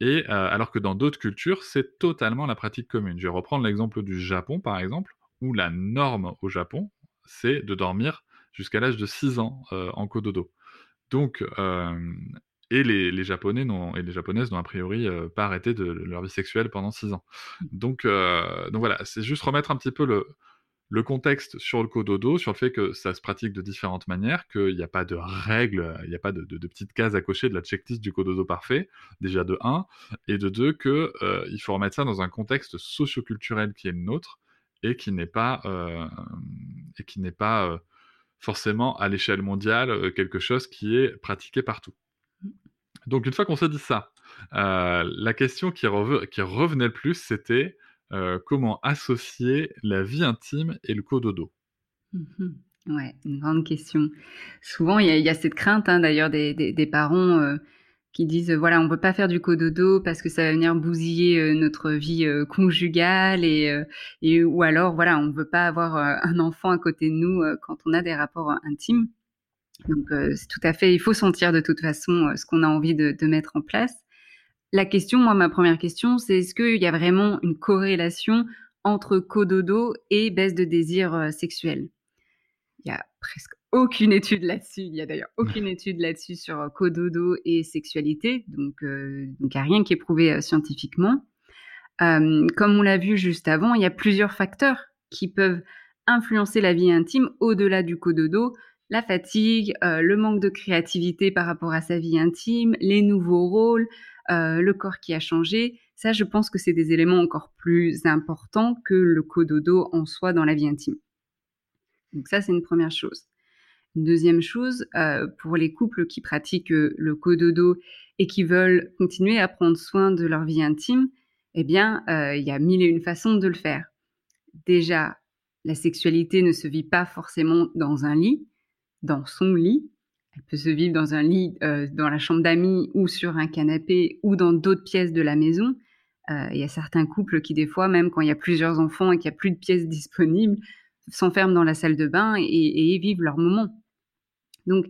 Et alors que dans d'autres cultures, c'est totalement la pratique commune. Je vais reprendre l'exemple du Japon, par exemple, où la norme au Japon, c'est de dormir jusqu'à l'âge de 6 ans en cododo. Donc, et les, Japonais et les Japonaises n'ont a priori pas arrêté de, leur vie sexuelle pendant six ans. Mmh. Donc, donc voilà, c'est juste remettre un petit peu le, le contexte sur le cododo, sur le fait que ça se pratique de différentes manières, qu'il n'y a pas de règles, il n'y a pas de, de, petites cases à cocher de la checklist du cododo parfait, déjà de 1, et de 2, qu'il il faut remettre ça dans un contexte socioculturel qui est le nôtre, et qui n'est pas, et qui n'est pas forcément à l'échelle mondiale euh, quelque chose qui est pratiqué partout. Donc une fois qu'on s'est dit ça, euh, la question qui, revenait le plus, c'était euh, comment associer la vie intime et le cododo? Mmh ouais, une grande question. Souvent, il y, a cette crainte hein, d'ailleurs des, parents qui disent voilà on ne peut pas faire du cododo parce que ça va venir bousiller euh, notre vie euh, conjugale et, euh, et, ou alors voilà on veut pas avoir un enfant à côté de nous quand on a des rapports intimes. Donc c'est tout à fait il faut sentir de toute façon ce qu'on a envie de, de, mettre en place. La question moi ma première question c'est est-ce qu'il y a vraiment une corrélation entre cododo et baisse de désir sexuel? Il y a presque aucune étude là-dessus. Il y a d'ailleurs aucune étude là-dessus sur euh, cododo et sexualité. Donc, euh, il n'y a rien qui est prouvé euh, scientifiquement. comme on l'a vu juste avant, il y a plusieurs facteurs qui peuvent influencer la vie intime au-delà du cododo. La fatigue, le manque de créativité par rapport à sa vie intime, les nouveaux rôles, le corps qui a changé. Ça, je pense que c'est des éléments encore plus importants que le cododo en soi dans la vie intime. Donc ça, c'est une première chose. Une deuxième chose, euh, pour les couples qui pratiquent euh, le cododo et qui veulent continuer à prendre soin de leur vie intime, eh bien, euh, il y a mille et une façons de le faire. Déjà, la sexualité ne se vit pas forcément dans un lit, dans son lit. Elle peut se vivre dans un lit, dans la chambre d'amis ou sur un canapé ou dans d'autres pièces de la maison. Il y a certains couples qui, des fois, même quand il y a plusieurs enfants et qu'il n'y a plus de pièces disponibles, s'enferment dans la salle de bain et, et vivent leur moment. Donc,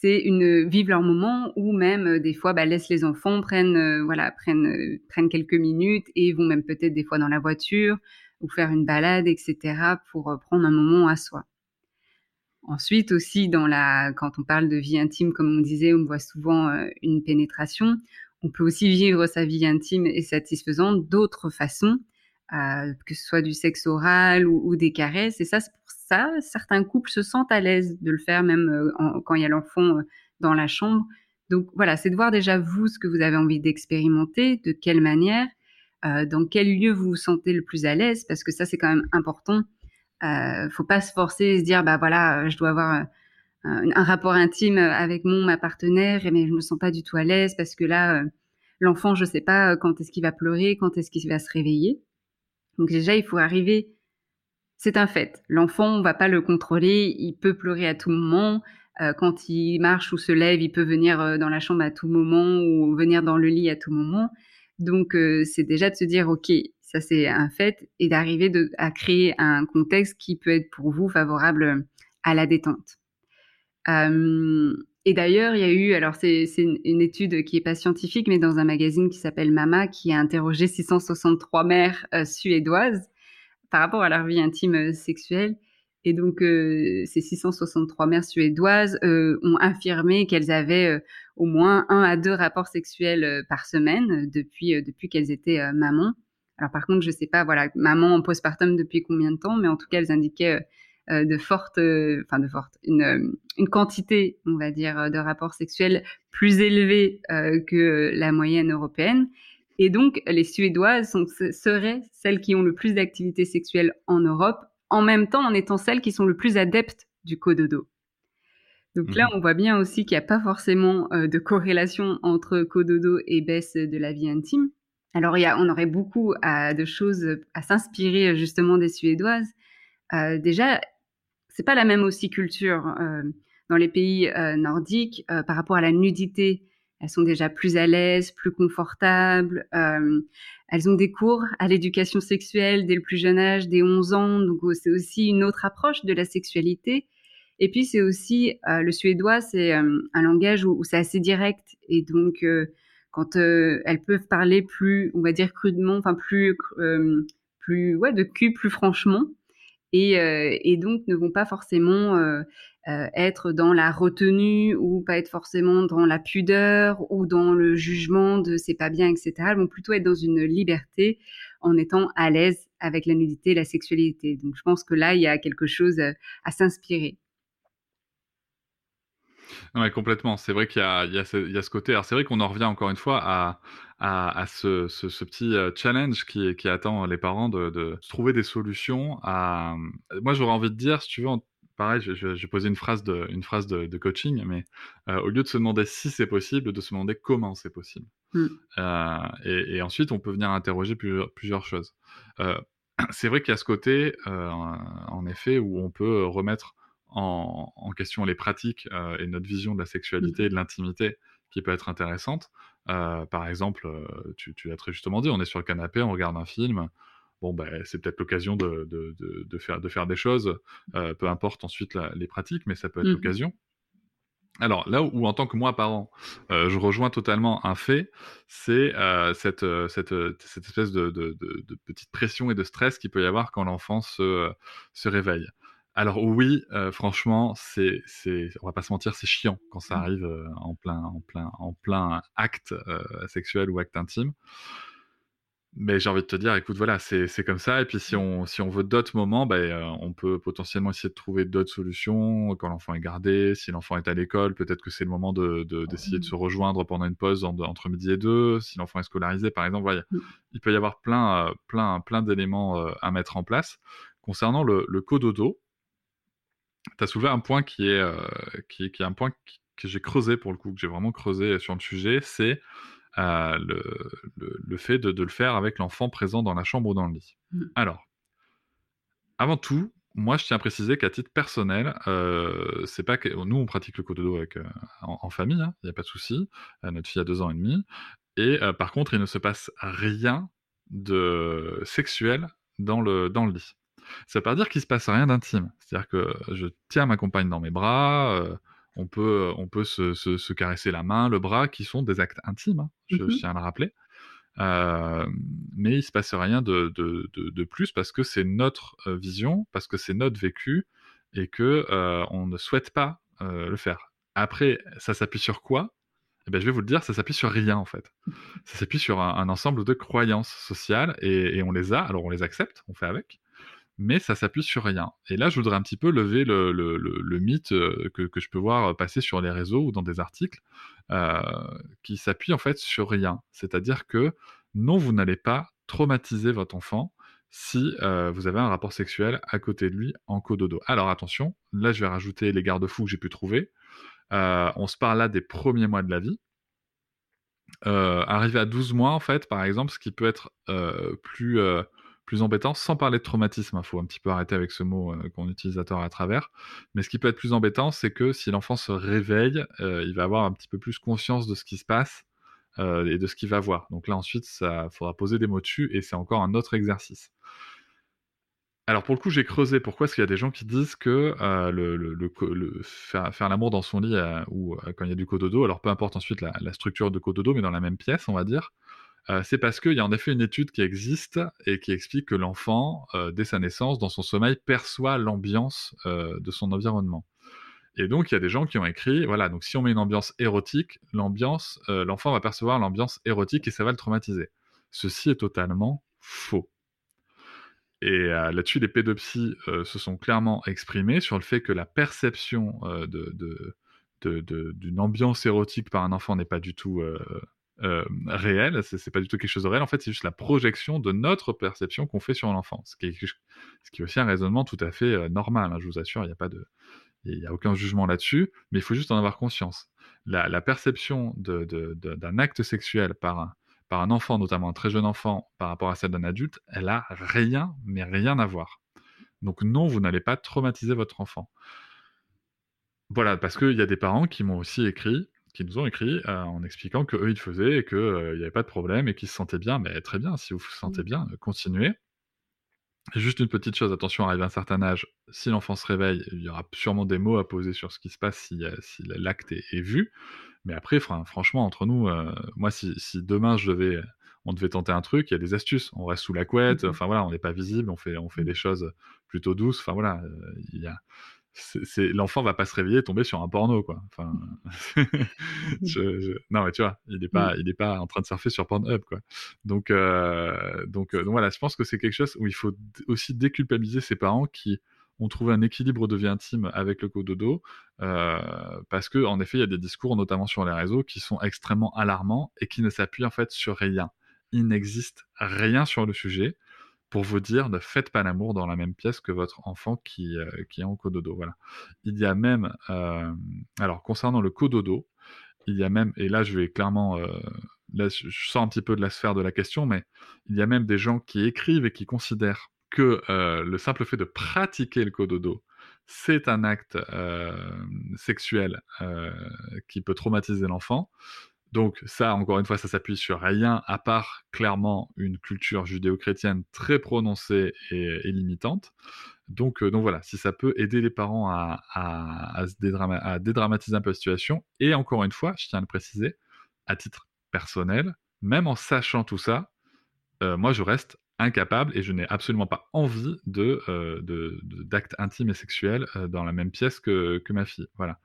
c'est une vivre leur moment ou même euh, des fois bah, les enfants prennent euh, voilà prennent euh, prennent quelques minutes et vont même peut-être des fois dans la voiture ou faire une balade etc pour prendre un moment à soi. Ensuite aussi dans la quand on parle de vie intime comme on disait on voit souvent une pénétration on peut aussi vivre sa vie intime et satisfaisante d'autres façons que ce soit du sexe oral ou, des caresses et ça c'est pour ça, certains couples se sentent à l'aise de le faire même euh, quand il y a l'enfant euh, dans la chambre. Donc voilà, c'est de voir déjà vous ce que vous avez envie d'expérimenter, de quelle manière, euh, dans quel lieu vous vous sentez le plus à l'aise, parce que ça c'est quand même important. Euh, faut pas se forcer et se dire bah voilà, je dois avoir un, rapport intime avec mon ma partenaire, mais je me sens pas du tout à l'aise parce que là l'enfant je sais pas quand est-ce qu'il va pleurer, quand est-ce qu'il va se réveiller. Donc déjà il faut arriver c'est un fait. L'enfant, on va pas le contrôler. Il peut pleurer à tout moment. Euh, quand il marche ou se lève, il peut venir euh, dans la chambre à tout moment ou venir dans le lit à tout moment. Donc, euh, c'est déjà de se dire, OK, ça c'est un fait, et d'arriver à créer un contexte qui peut être pour vous favorable à la détente. Et d'ailleurs, il y a eu, alors c'est une, étude qui est pas scientifique, mais dans un magazine qui s'appelle Mama, qui a interrogé 663 mères euh, suédoises par rapport à leur vie intime euh, sexuelle. Et donc, euh, ces 663 mères suédoises ont affirmé qu'elles avaient au moins un à deux rapports sexuels par semaine depuis, depuis qu'elles étaient maman. Alors par contre, je sais pas, voilà, maman en postpartum depuis combien de temps, mais en tout cas, elles indiquaient de fortes, euh, enfin de fortes, une, euh, une, quantité, on va dire, de rapports sexuels plus élevés que la moyenne européenne. Et donc, les Suédoises sont, seraient celles qui ont le plus d'activité sexuelle en Europe, en même temps en étant celles qui sont le plus adeptes du cododo. Donc là, mhm. on voit bien aussi qu'il n'y a pas forcément de corrélation entre cododo et baisse de la vie intime. Alors, il y a, on aurait beaucoup de choses à s'inspirer justement des Suédoises. déjà, c'est pas la même aussi culture euh, dans les pays euh, nordiques euh, par rapport à la nudité. Elles sont déjà plus à l'aise, plus confortables. elles ont des cours à l'éducation sexuelle dès le plus jeune âge, dès 11 ans. Donc c'est aussi une autre approche de la sexualité. Et puis c'est aussi le suédois, c'est un langage où, c'est assez direct et donc quand elles peuvent parler plus, on va dire crudement, enfin plus, plus ouais, de cul, plus franchement. Euh, et, donc ne vont pas forcément euh, euh, être dans la retenue ou pas être forcément dans la pudeur ou dans le jugement de c'est pas bien, etc. Elles vont plutôt être dans une liberté en étant à l'aise avec la nudité et la sexualité. Donc je pense que là, il y a quelque chose à s'inspirer. Oui, complètement. C'est vrai qu'il y, y, y a, ce côté. Alors, c'est vrai qu'on en revient encore une fois à, à, à ce, ce, ce, petit euh, challenge qui, qui attend les parents de, de trouver des solutions. À... Moi, j'aurais envie de dire, si tu veux, pareil, je, je, je posais une phrase de, une phrase de, de coaching, mais euh, au lieu de se demander si c'est possible, de se demander comment c'est possible. Mmh. Euh, et, et, ensuite, on peut venir interroger plusieurs, plusieurs choses. Euh, [clears throat] c'est vrai qu'il y a ce côté, euh, en effet, où on peut remettre en, en question les pratiques euh, et notre vision de la sexualité mmh. et de l'intimité qui peut être intéressante. Euh, par exemple, euh, tu, tu l'as très justement dit, on est sur le canapé, on regarde un film. Bon, ben, c'est peut-être l'occasion de, de, de, de, faire, de faire des choses, euh, peu importe ensuite la, les pratiques, mais ça peut être mmh. l'occasion. Alors là où, en tant que moi parent, euh, je rejoins totalement un fait, c'est euh, cette, cette, cette, espèce de, de, de, petite pression et de stress qu'il peut y avoir quand l'enfant se, se réveille. Alors oui, euh, franchement, c'est, c'est, on va pas se mentir, c'est chiant quand ça mmh. arrive euh, en plein, en plein, en plein acte euh, sexuel ou acte intime. Mais j'ai envie de te dire, écoute, voilà, c'est, c'est comme ça. Et puis si on, si on veut d'autres moments, ben, on peut potentiellement essayer de trouver d'autres solutions quand l'enfant est gardé, si l'enfant est à l'école, peut-être que c'est le moment de, de, d'essayer de se rejoindre pendant une pause entre midi et deux. Si l'enfant est scolarisé, par exemple, voilà, mmh. il peut y avoir plein, plein, plein d'éléments à mettre en place. Concernant le, le cododo, tu as soulevé un point qui est, euh, qui, qui, est un point que j'ai creusé pour le coup, que j'ai vraiment creusé sur le sujet, c'est euh, le, le, le, fait de, de, le faire avec l'enfant présent dans la chambre ou dans le lit. Mmh. Alors, avant tout, moi, je tiens à préciser qu'à titre personnel, euh, c'est pas que nous on pratique le cododo avec euh, en, en, famille, il hein, n'y a pas de souci. Euh, notre fille a deux ans et demi, et euh, par contre, il ne se passe rien de sexuel dans le dans le lit. Ça veut pas dire qu'il se passe rien d'intime. C'est-à-dire que je tiens ma compagne dans mes bras, euh, on peut, on peut se, se, se, caresser la main, le bras, qui sont des actes intimes, hein, je, mm -hmm. tiens à le rappeler. Euh, mais il se passe rien de, de, de, de plus parce que c'est notre euh, vision, parce que c'est notre vécu et que euh, on ne souhaite pas le faire. Après, ça s'appuie sur quoi? Eh ben, je vais vous le dire, ça s'appuie sur rien en fait. Ça s'appuie sur un, un, ensemble de croyances sociales et, et, on les a, alors on les accepte, on fait avec, mais ça s'appuie sur rien. Et là, je voudrais un petit peu lever le, le, le, mythe euh, que, que, je peux voir passer sur les réseaux ou dans des articles euh, qui s'appuie en fait sur rien. C'est-à-dire que non, vous n'allez pas traumatiser votre enfant si euh, vous avez un rapport sexuel à côté de lui en cododo. Alors attention, là je vais rajouter les garde-fous que j'ai pu trouver. Euh, on se parle là des premiers mois de la vie. Euh, arrivé à 12 mois, en fait, par exemple, ce qui peut être plus plus embêtant, sans parler de traumatisme, il hein, faut un petit peu arrêter avec ce mot euh, qu'on utilise à tort à travers, mais ce qui peut être plus embêtant, c'est que si l'enfant se réveille, euh, il va avoir un petit peu plus conscience de ce qui se passe euh, et de ce qu'il va voir. Donc là ensuite, ça faudra poser des mots dessus et c'est encore un autre exercice. Alors pour le coup, j'ai creusé. Pourquoi Parce qu'il y a des gens qui disent que faire, l'amour dans son lit ou quand il y a du cododo, alors peu importe ensuite la, la, structure de cododo, mais dans la même pièce, on va dire, c'est parce qu'il y a en effet une étude qui existe et qui explique que l'enfant, dès sa naissance, dans son sommeil, perçoit l'ambiance de son environnement. Et donc, il y a des gens qui ont écrit, voilà, donc si on met une ambiance érotique, l'ambiance, l'enfant va percevoir l'ambiance érotique et ça va le traumatiser. Ceci est totalement faux. Et euh, là-dessus, les pédopsies euh, se sont clairement exprimés sur le fait que la perception euh, d'une ambiance érotique par un enfant n'est pas du tout réelle, c'est pas du tout quelque chose de réel. En fait, c'est juste la projection de notre perception qu'on fait sur l'enfant, ce, qui est, ce qui est aussi un raisonnement tout à fait normal. Hein, je vous assure, il n'y a pas de, il n'y a aucun jugement là-dessus, mais il faut juste en avoir conscience. La, la perception d'un acte sexuel par un, par un enfant, notamment un très jeune enfant, par rapport à celle d'un adulte, elle a rien, mais rien à voir. Donc non, vous n'allez pas traumatiser votre enfant. Voilà, parce qu'il y a des parents qui m'ont aussi écrit, qui nous ont écrit euh, en expliquant que eux ils faisaient et qu'il n'y avait pas de problème et qu'ils se sentaient bien. Mais très bien, si vous vous sentez mmh. bien, continuez. juste une petite chose, attention, arrivé à un certain âge, si l'enfant se réveille, il y aura sûrement des mots à poser sur ce qui se passe si, si l'acte est, vu. Mais après, franchement, entre nous, euh, moi, si, demain je devais, on devait tenter un truc, il y a des astuces. On reste sous la couette, mmh enfin voilà, on n'est pas visible, on fait, on fait mmh. des choses plutôt douces. Enfin voilà, euh, il y a, c'est, l'enfant va pas se réveiller et tomber sur un porno quoi. Enfin, [laughs] non mais tu vois, il n'est pas, mmh. il est pas en train de surfer sur Pornhub quoi. Donc, euh, donc, donc voilà, je pense que c'est quelque chose où il faut aussi déculpabiliser ses parents qui on trouvé un équilibre de vie intime avec le cododo, euh, parce que en effet, il y a des discours, notamment sur les réseaux, qui sont extrêmement alarmants et qui ne s'appuient en fait sur rien. Il n'existe rien sur le sujet pour vous dire ne faites pas l'amour dans la même pièce que votre enfant qui, euh, qui est en cododo. Voilà. Il y a même, euh, alors concernant le cododo, il y a même, et là je vais clairement, euh, là je sors un petit peu de la sphère de la question, mais il y a même des gens qui écrivent et qui considèrent que le simple fait de pratiquer le cododo, c'est un acte sexuel qui peut traumatiser l'enfant. Donc ça, encore une fois, ça s'appuie sur rien à part clairement une culture judéo-chrétienne très prononcée et, limitante. Donc, donc voilà, si ça peut aider les parents à, à, dédramatiser un peu la situation, et encore une fois, je tiens à le préciser, à titre personnel, même en sachant tout ça, moi je reste incapable et je n'ai absolument pas envie de, euh, d'actes intimes et sexuels euh, dans la même pièce que, que ma fille. Voilà.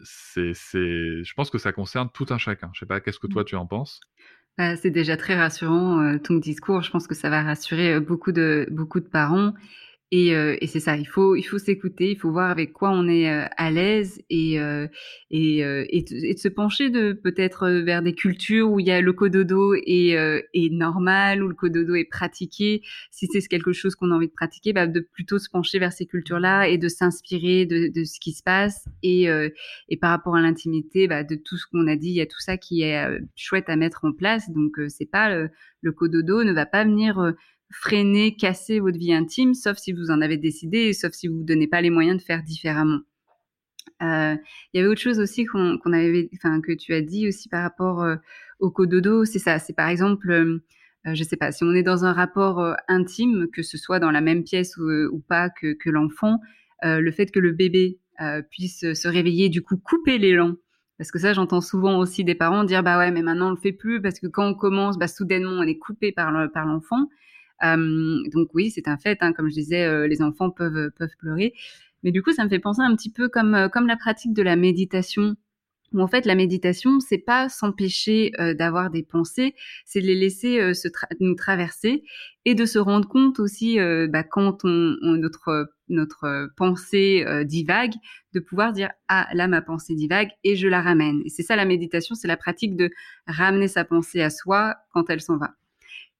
C'est, c'est, je pense que ça concerne tout un chacun. Je sais pas, qu'est-ce que toi tu en penses? Bah, C'est déjà très rassurant euh, ton discours. Je pense que ça va rassurer beaucoup de, beaucoup de parents. Et, euh, et c'est ça, il faut, il faut s'écouter, il faut voir avec quoi on est euh, à l'aise et, euh, et, et, de se pencher de peut-être vers des cultures où il y a le cododo est, est normal, où le cododo est pratiqué. Si c'est quelque chose qu'on a envie de pratiquer, bah, de plutôt se pencher vers ces cultures-là et de s'inspirer de, de, ce qui se passe. Et, et par rapport à l'intimité, bah, de tout ce qu'on a dit, il y a tout ça qui est chouette à mettre en place. Donc c'est pas le, le cododo ne va pas venir freiner, casser votre vie intime, sauf si vous en avez décidé, sauf si vous vous donnez pas les moyens de faire différemment. Euh, il y avait autre chose aussi qu'on avait, enfin que tu as dit aussi par rapport euh, au cododo, c'est ça. C'est par exemple, euh, je sais pas, si on est dans un rapport intime, que ce soit dans la même pièce ou, pas que, l'enfant, le fait que le bébé puisse se réveiller, du coup couper l'élan parce que ça, j'entends souvent aussi des parents dire bah ouais, mais maintenant on le fait plus parce que quand on commence, bah soudainement on est coupé par l'enfant. Euh, donc oui, c'est un fait. Hein, comme je disais, les enfants peuvent pleurer. Mais du coup, ça me fait penser un petit peu comme comme la pratique de la méditation en fait la méditation c'est pas s'empêcher d'avoir des pensées c'est les laisser se nous traverser et de se rendre compte aussi bah, quand on, notre notre pensée divague de pouvoir dire ah là ma pensée divague et je la ramène et c'est ça la méditation c'est la pratique de ramener sa pensée à soi quand elle s'en va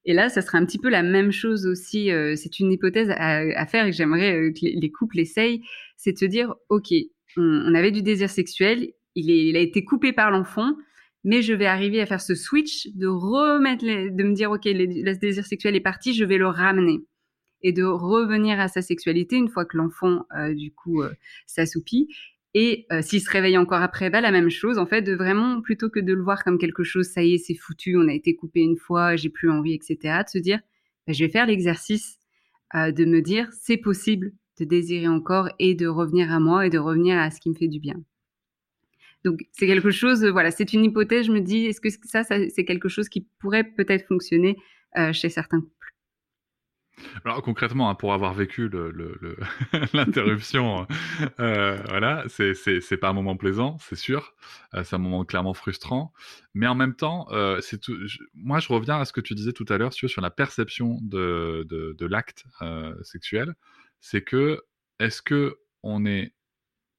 et là, ça serait un petit peu la même chose aussi. Euh, c'est une hypothèse à, faire et j'aimerais euh, que les, couples essayent. C'est de se dire, OK, on, avait du désir sexuel, il a été coupé par l'enfant, mais je vais arriver à faire ce switch, de remettre, de me dire, OK, le, désir sexuel est parti, je vais le ramener. Et de revenir à sa sexualité une fois que l'enfant, euh, du coup, s'assoupit. Et euh, s'il se réveille encore après, bah, la même chose, en fait, de vraiment, plutôt que de le voir comme quelque chose, ça y est, c'est foutu, on a été coupé une fois, j'ai plus envie, etc., de se dire, bah, je vais faire l'exercice de me dire c'est possible de désirer encore et de revenir à moi et de revenir à ce qui me fait du bien. Donc c'est quelque chose, voilà, c'est une hypothèse. Je me dis, est-ce que ça, c'est quelque chose qui pourrait peut-être fonctionner chez certains couples? Alors concrètement, hein, pour avoir vécu [laughs] l'interruption, euh, voilà, c'est pas un moment plaisant, c'est sûr. Euh, c'est un moment clairement frustrant, mais en même temps, euh, moi, je reviens à ce que tu disais tout à l'heure sur, la perception de, de, l'acte sexuel. C'est que est-ce que on est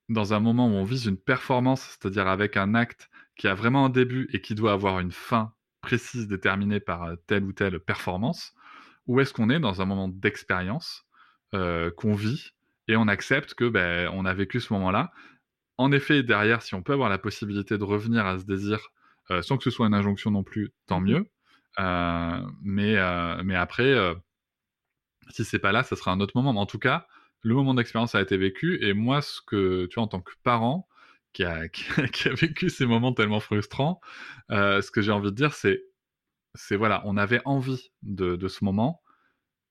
dans un moment où on vise une performance, c'est-à-dire avec un acte qui a vraiment un début et qui doit avoir une fin précise déterminée par telle ou telle performance où est-ce qu'on est dans un moment d'expérience euh, qu'on vit et on accepte que ben, on a vécu ce moment-là. En effet, derrière, si on peut avoir la possibilité de revenir à ce désir euh, sans que ce soit une injonction non plus, tant mieux. Euh, mais, mais après, si c'est pas là, ça sera un autre moment. Mais en tout cas, le moment d'expérience a été vécu et moi, ce que tu en tant que parent [laughs] qui a, qui a, vécu ces moments tellement frustrants, ce que j'ai envie de dire, c'est c'est voilà, on avait envie de, ce moment.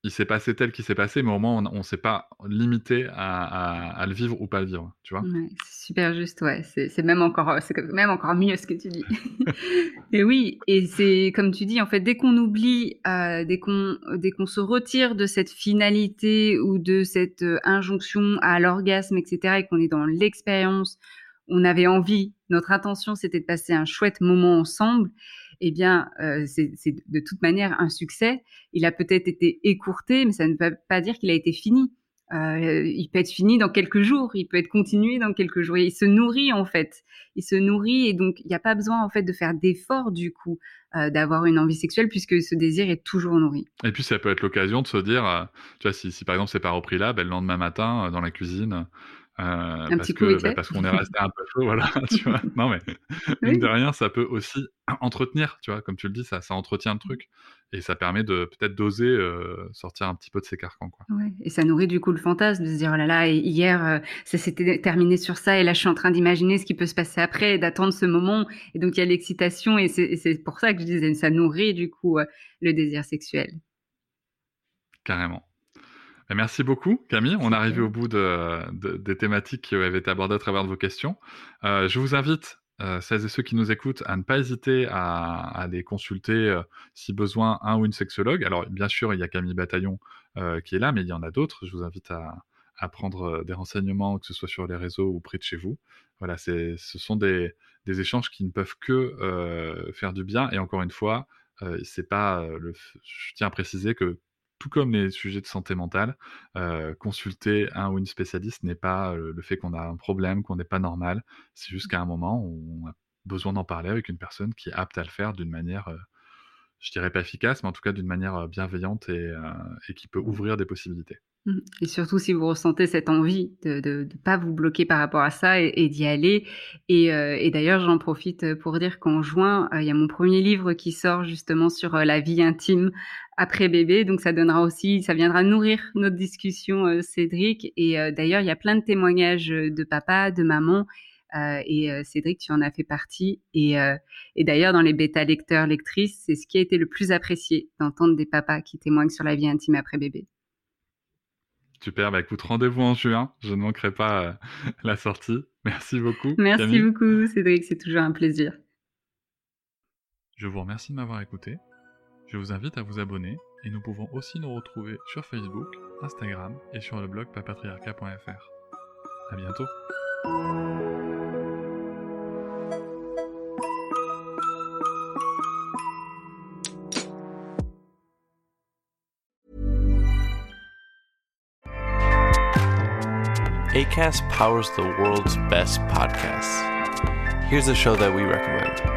Il s'est passé tel qu'il s'est passé, mais au moins on ne s'est pas limité à, le vivre ou pas le vivre, tu vois. c'est super juste, ouais. C'est même encore, c'est même encore mieux ce que tu dis. [laughs] [laughs] et oui, et c'est comme tu dis, en fait, dès qu'on oublie, euh, dès qu'on dès qu'on se retire de cette finalité ou de cette euh, injonction à l'orgasme, etc., et qu'on est dans l'expérience, on avait envie, notre intention, c'était de passer un chouette moment ensemble eh bien, euh, c'est de toute manière un succès. Il a peut-être été écourté, mais ça ne veut pas dire qu'il a été fini. Euh, il peut être fini dans quelques jours, il peut être continué dans quelques jours. il se nourrit en fait, il se nourrit et donc il n'y a pas besoin en fait de faire d'efforts du coup euh, d'avoir une envie sexuelle puisque ce désir est toujours nourri. Et puis ça peut être l'occasion de se dire, tu vois, si, si par exemple c'est pas repris là, ben, le lendemain matin dans la cuisine, euh, un parce petit que, bah, parce qu'on est resté un peu chaud, [laughs] voilà, [laughs] tu vois. Non, mais mine de rien, ça peut aussi [clears throat] entretenir, tu vois, comme tu le dis, ça, ça entretient le truc et ça permet de peut-être d'oser euh, sortir un petit peu de ses carcans, quoi. Ouais. Et ça nourrit du coup le fantasme de se dire, oh là là, hier, euh, ça s'était terminé sur ça et là, je suis en train d'imaginer ce qui peut se passer après, d'attendre ce moment. Et donc, il y a l'excitation et c'est pour ça que je disais, ça nourrit du coup le désir sexuel. Carrément. Bah, merci beaucoup, Camille. On est arrivé au bout des thématiques qui avaient été abordées à travers de vos questions. Euh, je vous invite, euh, celles et ceux qui nous écoutent, à ne pas hésiter à, à les consulter euh, si besoin, un ou une sexologue. Alors, bien sûr, il y a Camille Bataillon qui est là, mais il y en a d'autres. Je vous invite à, prendre des renseignements, que ce soit sur les réseaux ou près de chez vous. Voilà, ce sont des, échanges qui ne peuvent que faire du bien. Et encore une fois, c'est pas le, je tiens à préciser que tout comme les sujets de santé mentale, euh, consulter un ou une spécialiste n'est pas euh, le fait qu'on a un problème, qu'on n'est pas normal. C'est juste qu'à un moment, on a besoin d'en parler avec une personne qui est apte à le faire d'une manière, euh, je dirais pas efficace, mais en tout cas d'une manière bienveillante et, et qui peut ouvrir des possibilités. Mmh. Et surtout si vous ressentez cette envie de ne pas vous bloquer par rapport à ça et, d'y aller. Et, euh, et d'ailleurs, j'en profite pour dire qu'en juin, euh, il y a mon premier livre qui sort justement sur euh, la vie intime après bébé. Donc ça donnera aussi, ça viendra nourrir notre discussion, Cédric. Et d'ailleurs, il y a plein de témoignages de papa, de maman. et Cédric, tu en as fait partie. Et, et d'ailleurs, dans les bêta lecteurs, lectrices, c'est ce qui a été le plus apprécié d'entendre des papas qui témoignent sur la vie intime après bébé. Super, bah écoute, rendez-vous en juin, je ne manquerai pas euh, la sortie. Merci beaucoup. Merci beaucoup Cédric, c'est toujours un plaisir. Je vous remercie de m'avoir écouté. Je vous invite à vous abonner et nous pouvons aussi nous retrouver sur Facebook, Instagram et sur le blog papatriarca.fr. À bientôt. ACAST powers the world's best podcasts. Here's a show that we recommend.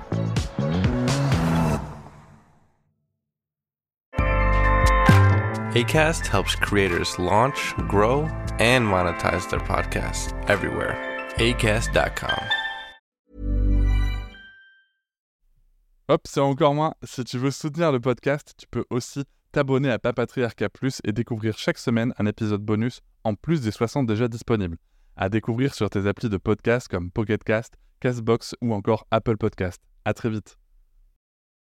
ACAST helps creators launch, grow, and monetize their podcasts everywhere. ACAST.com. Hop, c'est encore moins. Si tu veux soutenir le podcast, tu peux aussi t'abonner à Papatriarca Plus et découvrir chaque semaine un épisode bonus en plus des 60 déjà disponibles. À découvrir sur tes applis de podcast comme Pocketcast, Castbox ou encore Apple Podcast. À très vite.